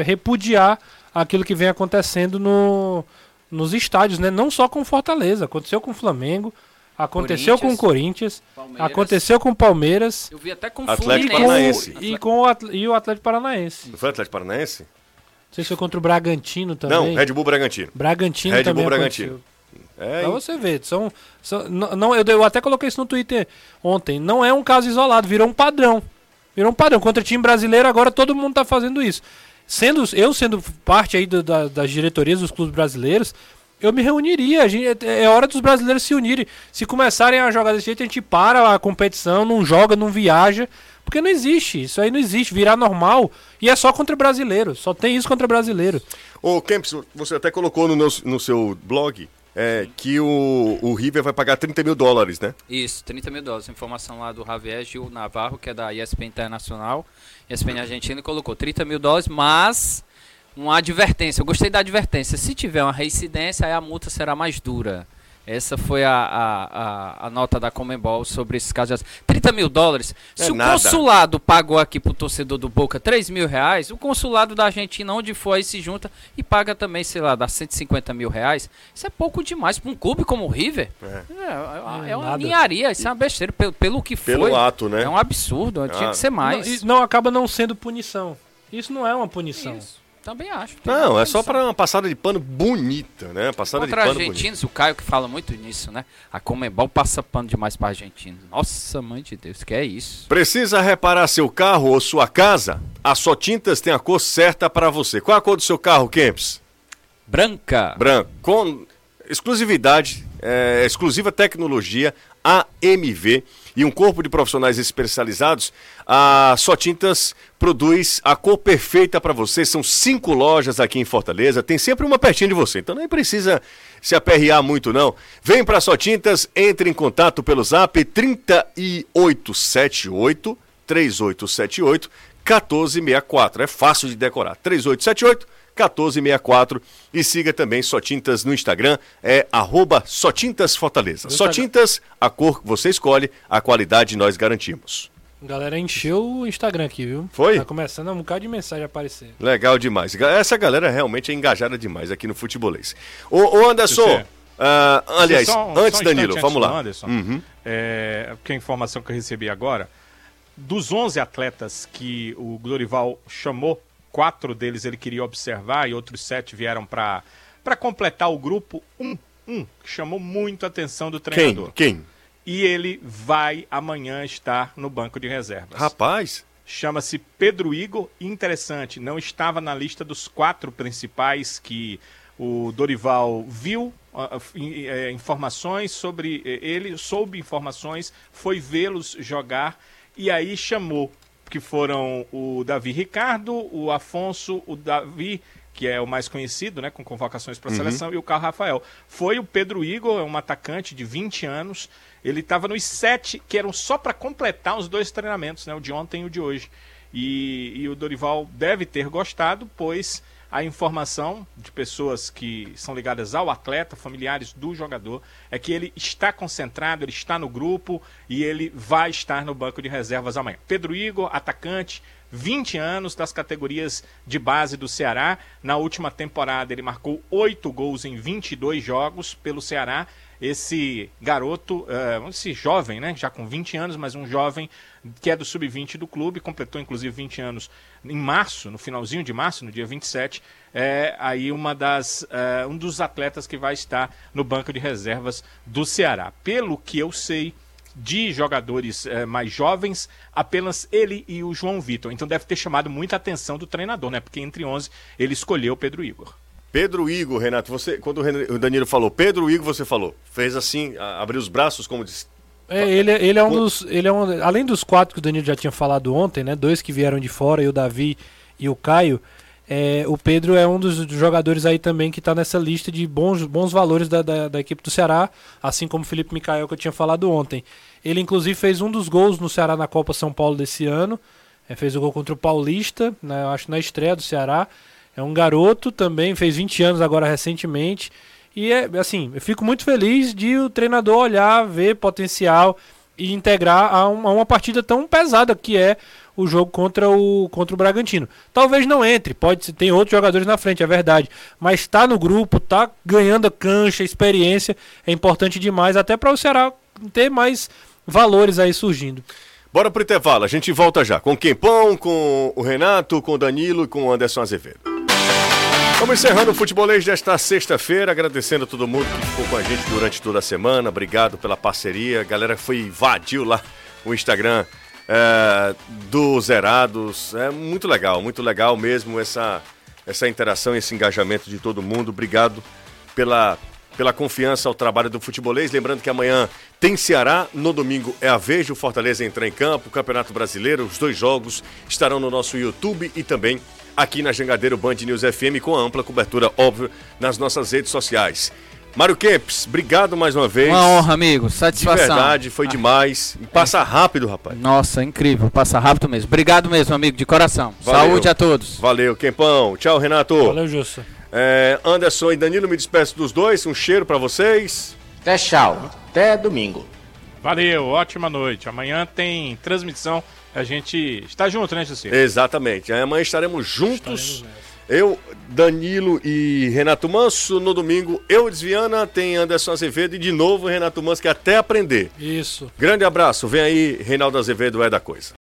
repudiar aquilo que vem acontecendo no, nos estádios, né, não só com o Fortaleza, aconteceu com o Flamengo, aconteceu com o Corinthians, Palmeiras. aconteceu com o Palmeiras Eu vi até com o Atlético e Paranaense. e com o, e o Atlético Paranaense. Não foi Atlético Paranaense? Não sei se foi contra o Bragantino também. Não, Red Bull Bragantino. Bragantino Red Bull também Bragantino. aconteceu. É, Pra você ver, são, são- não, não, eu, eu até coloquei isso no Twitter ontem. Não é um caso isolado, virou um padrão. Virou um padrão. Contra time brasileiro, agora todo mundo tá fazendo isso. Sendo, eu sendo parte aí do- da- das diretorias dos clubes brasileiros, eu me reuniria. Gente- é é hora dos brasileiros se unirem. Se começarem a jogar desse jeito, a gente para a competição, não joga, não viaja. Porque não existe. Isso aí não existe. Virar normal. E é só contra brasileiro. Só tem isso contra brasileiro. Ô, Kempis, você até colocou no, meu- no seu blog é, que o, o River vai pagar 30 mil dólares, né? Isso, 30 mil dólares. Informação lá do Javier Gil Navarro, que é da ESPN Internacional, ESPN Argentina, colocou 30 mil dólares, mas uma advertência. Eu gostei da advertência. Se tiver uma reincidência, aí a multa será mais dura. Essa foi a, a, a, a nota da Comembol sobre esses casos. 30 mil dólares. É Se o nada. consulado pagou aqui pro torcedor do Boca 3 mil reais, o consulado da Argentina, onde for, aí se junta e paga também, sei lá, dá 150 mil reais. Isso é pouco demais para um clube como o River. É, é, é uma nada. ninharia, isso é uma besteira. Pelo, pelo que foi. Pelo ato, né? É um absurdo, tinha Ah. que ser mais. Não, não acaba não sendo punição. Isso não é uma punição. Isso, também acho. Não, é só para uma passada de pano bonita, né? Passada Contra de pano bonita. argentinos, o Caio que fala muito nisso, né? A Comembol passa pano demais para argentinos. Nossa, mãe de Deus, que é isso? Precisa reparar seu carro ou sua casa? A Só Tintas tem a cor certa para você. Qual a cor do seu carro, Kempis? Branca. Branco. Com exclusividade, é, exclusiva tecnologia AMV e um corpo de profissionais especializados, a Só Tintas produz a cor perfeita para você. São cinco lojas aqui em Fortaleza, tem sempre uma pertinho de você, então nem precisa se aperrear muito não. Vem para Só Tintas, entre em contato pelo zap 3878 3878 1464. É fácil de decorar. 3878 1464 e siga também Só Tintas no Instagram, é arroba Só Tintas Fortaleza. Só Tintas, a cor que você escolhe, a qualidade nós garantimos. A galera encheu o Instagram aqui, viu? Foi? Tá começando um bocado de mensagem a aparecer. Legal demais. Essa galera realmente é engajada demais aqui no futebolês. Ô, ô Anderson, ah, aliás, Só- só um antes Danilo, antes vamos lá. Anderson. Uhum. É, porque a informação que eu recebi agora, dos 11 atletas que o Glorival chamou, quatro deles ele queria observar e outros sete vieram para completar o grupo. Um, um que chamou muito a atenção do Quem? treinador. Quem? e ele vai amanhã estar no banco de reservas. Rapaz, Chama-se Pedro Igor. Interessante, não estava na lista dos quatro principais que o Dorival viu ah, ah, in- eh, informações sobre eh, ele, soube informações, foi vê-los jogar e aí chamou, que foram o Davi Ricardo, o Afonso, o Davi, que é o mais conhecido, né, com convocações para a seleção, e o Carlos Rafael. Foi o Pedro Igor, é um atacante de 20 anos. Ele estava nos sete, que eram só para completar os dois treinamentos, né, o de ontem e o de hoje. E, e o Dorival deve ter gostado, pois a informação de pessoas que são ligadas ao atleta, familiares do jogador, é que ele está concentrado, ele está no grupo e ele vai estar no banco de reservas amanhã. Pedro Igor, atacante, 20 anos das categorias de base do Ceará. Na última temporada ele marcou 8 gols em 22 jogos pelo Ceará. Esse garoto, eh, esse jovem, né, já com 20 anos, mas um jovem que é do sub-20 do clube, completou inclusive 20 anos em março, no finalzinho de março, no dia 27, é aí uma das, eh, um dos atletas que vai estar no banco de reservas do Ceará. Pelo que eu sei, de jogadores eh, mais jovens, apenas ele e o João Vitor. Então deve ter chamado muita atenção do treinador, né? Porque entre 11 ele escolheu o Pedro Igor. Pedro Igor, Renato, você, quando o Danilo falou, Pedro Igor, você falou, fez assim, abriu os braços, como diz. É, ele, ele é um dos. Ele é um, além dos quatro que o Danilo já tinha falado ontem, né? Dois que vieram de fora, e o Davi e o Caio. é, o Pedro é um dos jogadores aí também que está nessa lista de bons, bons valores da, da, da equipe do Ceará, assim como o Felipe Micael que eu tinha falado ontem. Ele inclusive fez um dos gols no Ceará na Copa São Paulo desse ano. É, fez o gol contra o Paulista, né, eu acho na estreia do Ceará. É um garoto também, fez 20 anos agora recentemente. E é assim, eu fico muito feliz de o treinador olhar, ver potencial e integrar a, um- a uma partida tão pesada que é o jogo contra o, contra o Bragantino. Talvez não entre, pode ser- tem outros jogadores na frente, é verdade. Mas tá no grupo, tá ganhando cancha, experiência, é importante demais, até para o Ceará ter mais valores aí surgindo. Bora pro intervalo, a gente volta já com o Quempão, com o Renato, com o Danilo e com o Anderson Azevedo. Vamos encerrando o futebolês desta sexta-feira, agradecendo a todo mundo que ficou com a gente durante toda a semana. Obrigado pela parceria. A galera foi invadiu lá o Instagram é, do Zerados. É muito legal, muito legal mesmo essa, essa interação, esse engajamento de todo mundo. Obrigado pela, pela confiança ao trabalho do futebolês. Lembrando que amanhã tem Ceará, no domingo é a vez de o Fortaleza entrar em campo, o Campeonato Brasileiro, os dois jogos estarão no nosso YouTube e também aqui na Jangadeiro Band News FM com ampla cobertura, óbvio, nas nossas redes sociais. Mário Kempes, obrigado mais uma vez. Uma honra, amigo. De Satisfação. verdade, foi Ah, demais. E passa rápido, rapaz. Nossa, incrível. Passa rápido mesmo. Obrigado mesmo, amigo, de coração. Valeu. Saúde a todos. Valeu, Quempão. Tchau, Renato. Valeu, Jussa. É, Anderson e Danilo, me despeço dos dois. Um cheiro pra vocês. Até tchau. Até domingo. Valeu, ótima noite. Amanhã tem transmissão. A gente está junto, né, José? Exatamente. Amanhã estaremos juntos. Eu, Danilo e Renato Manso. No domingo, eu, Desviana, tem Anderson Azevedo e de novo Renato Manso, que até aprender. Isso. Grande abraço. Vem aí, Reinaldo Azevedo é da coisa.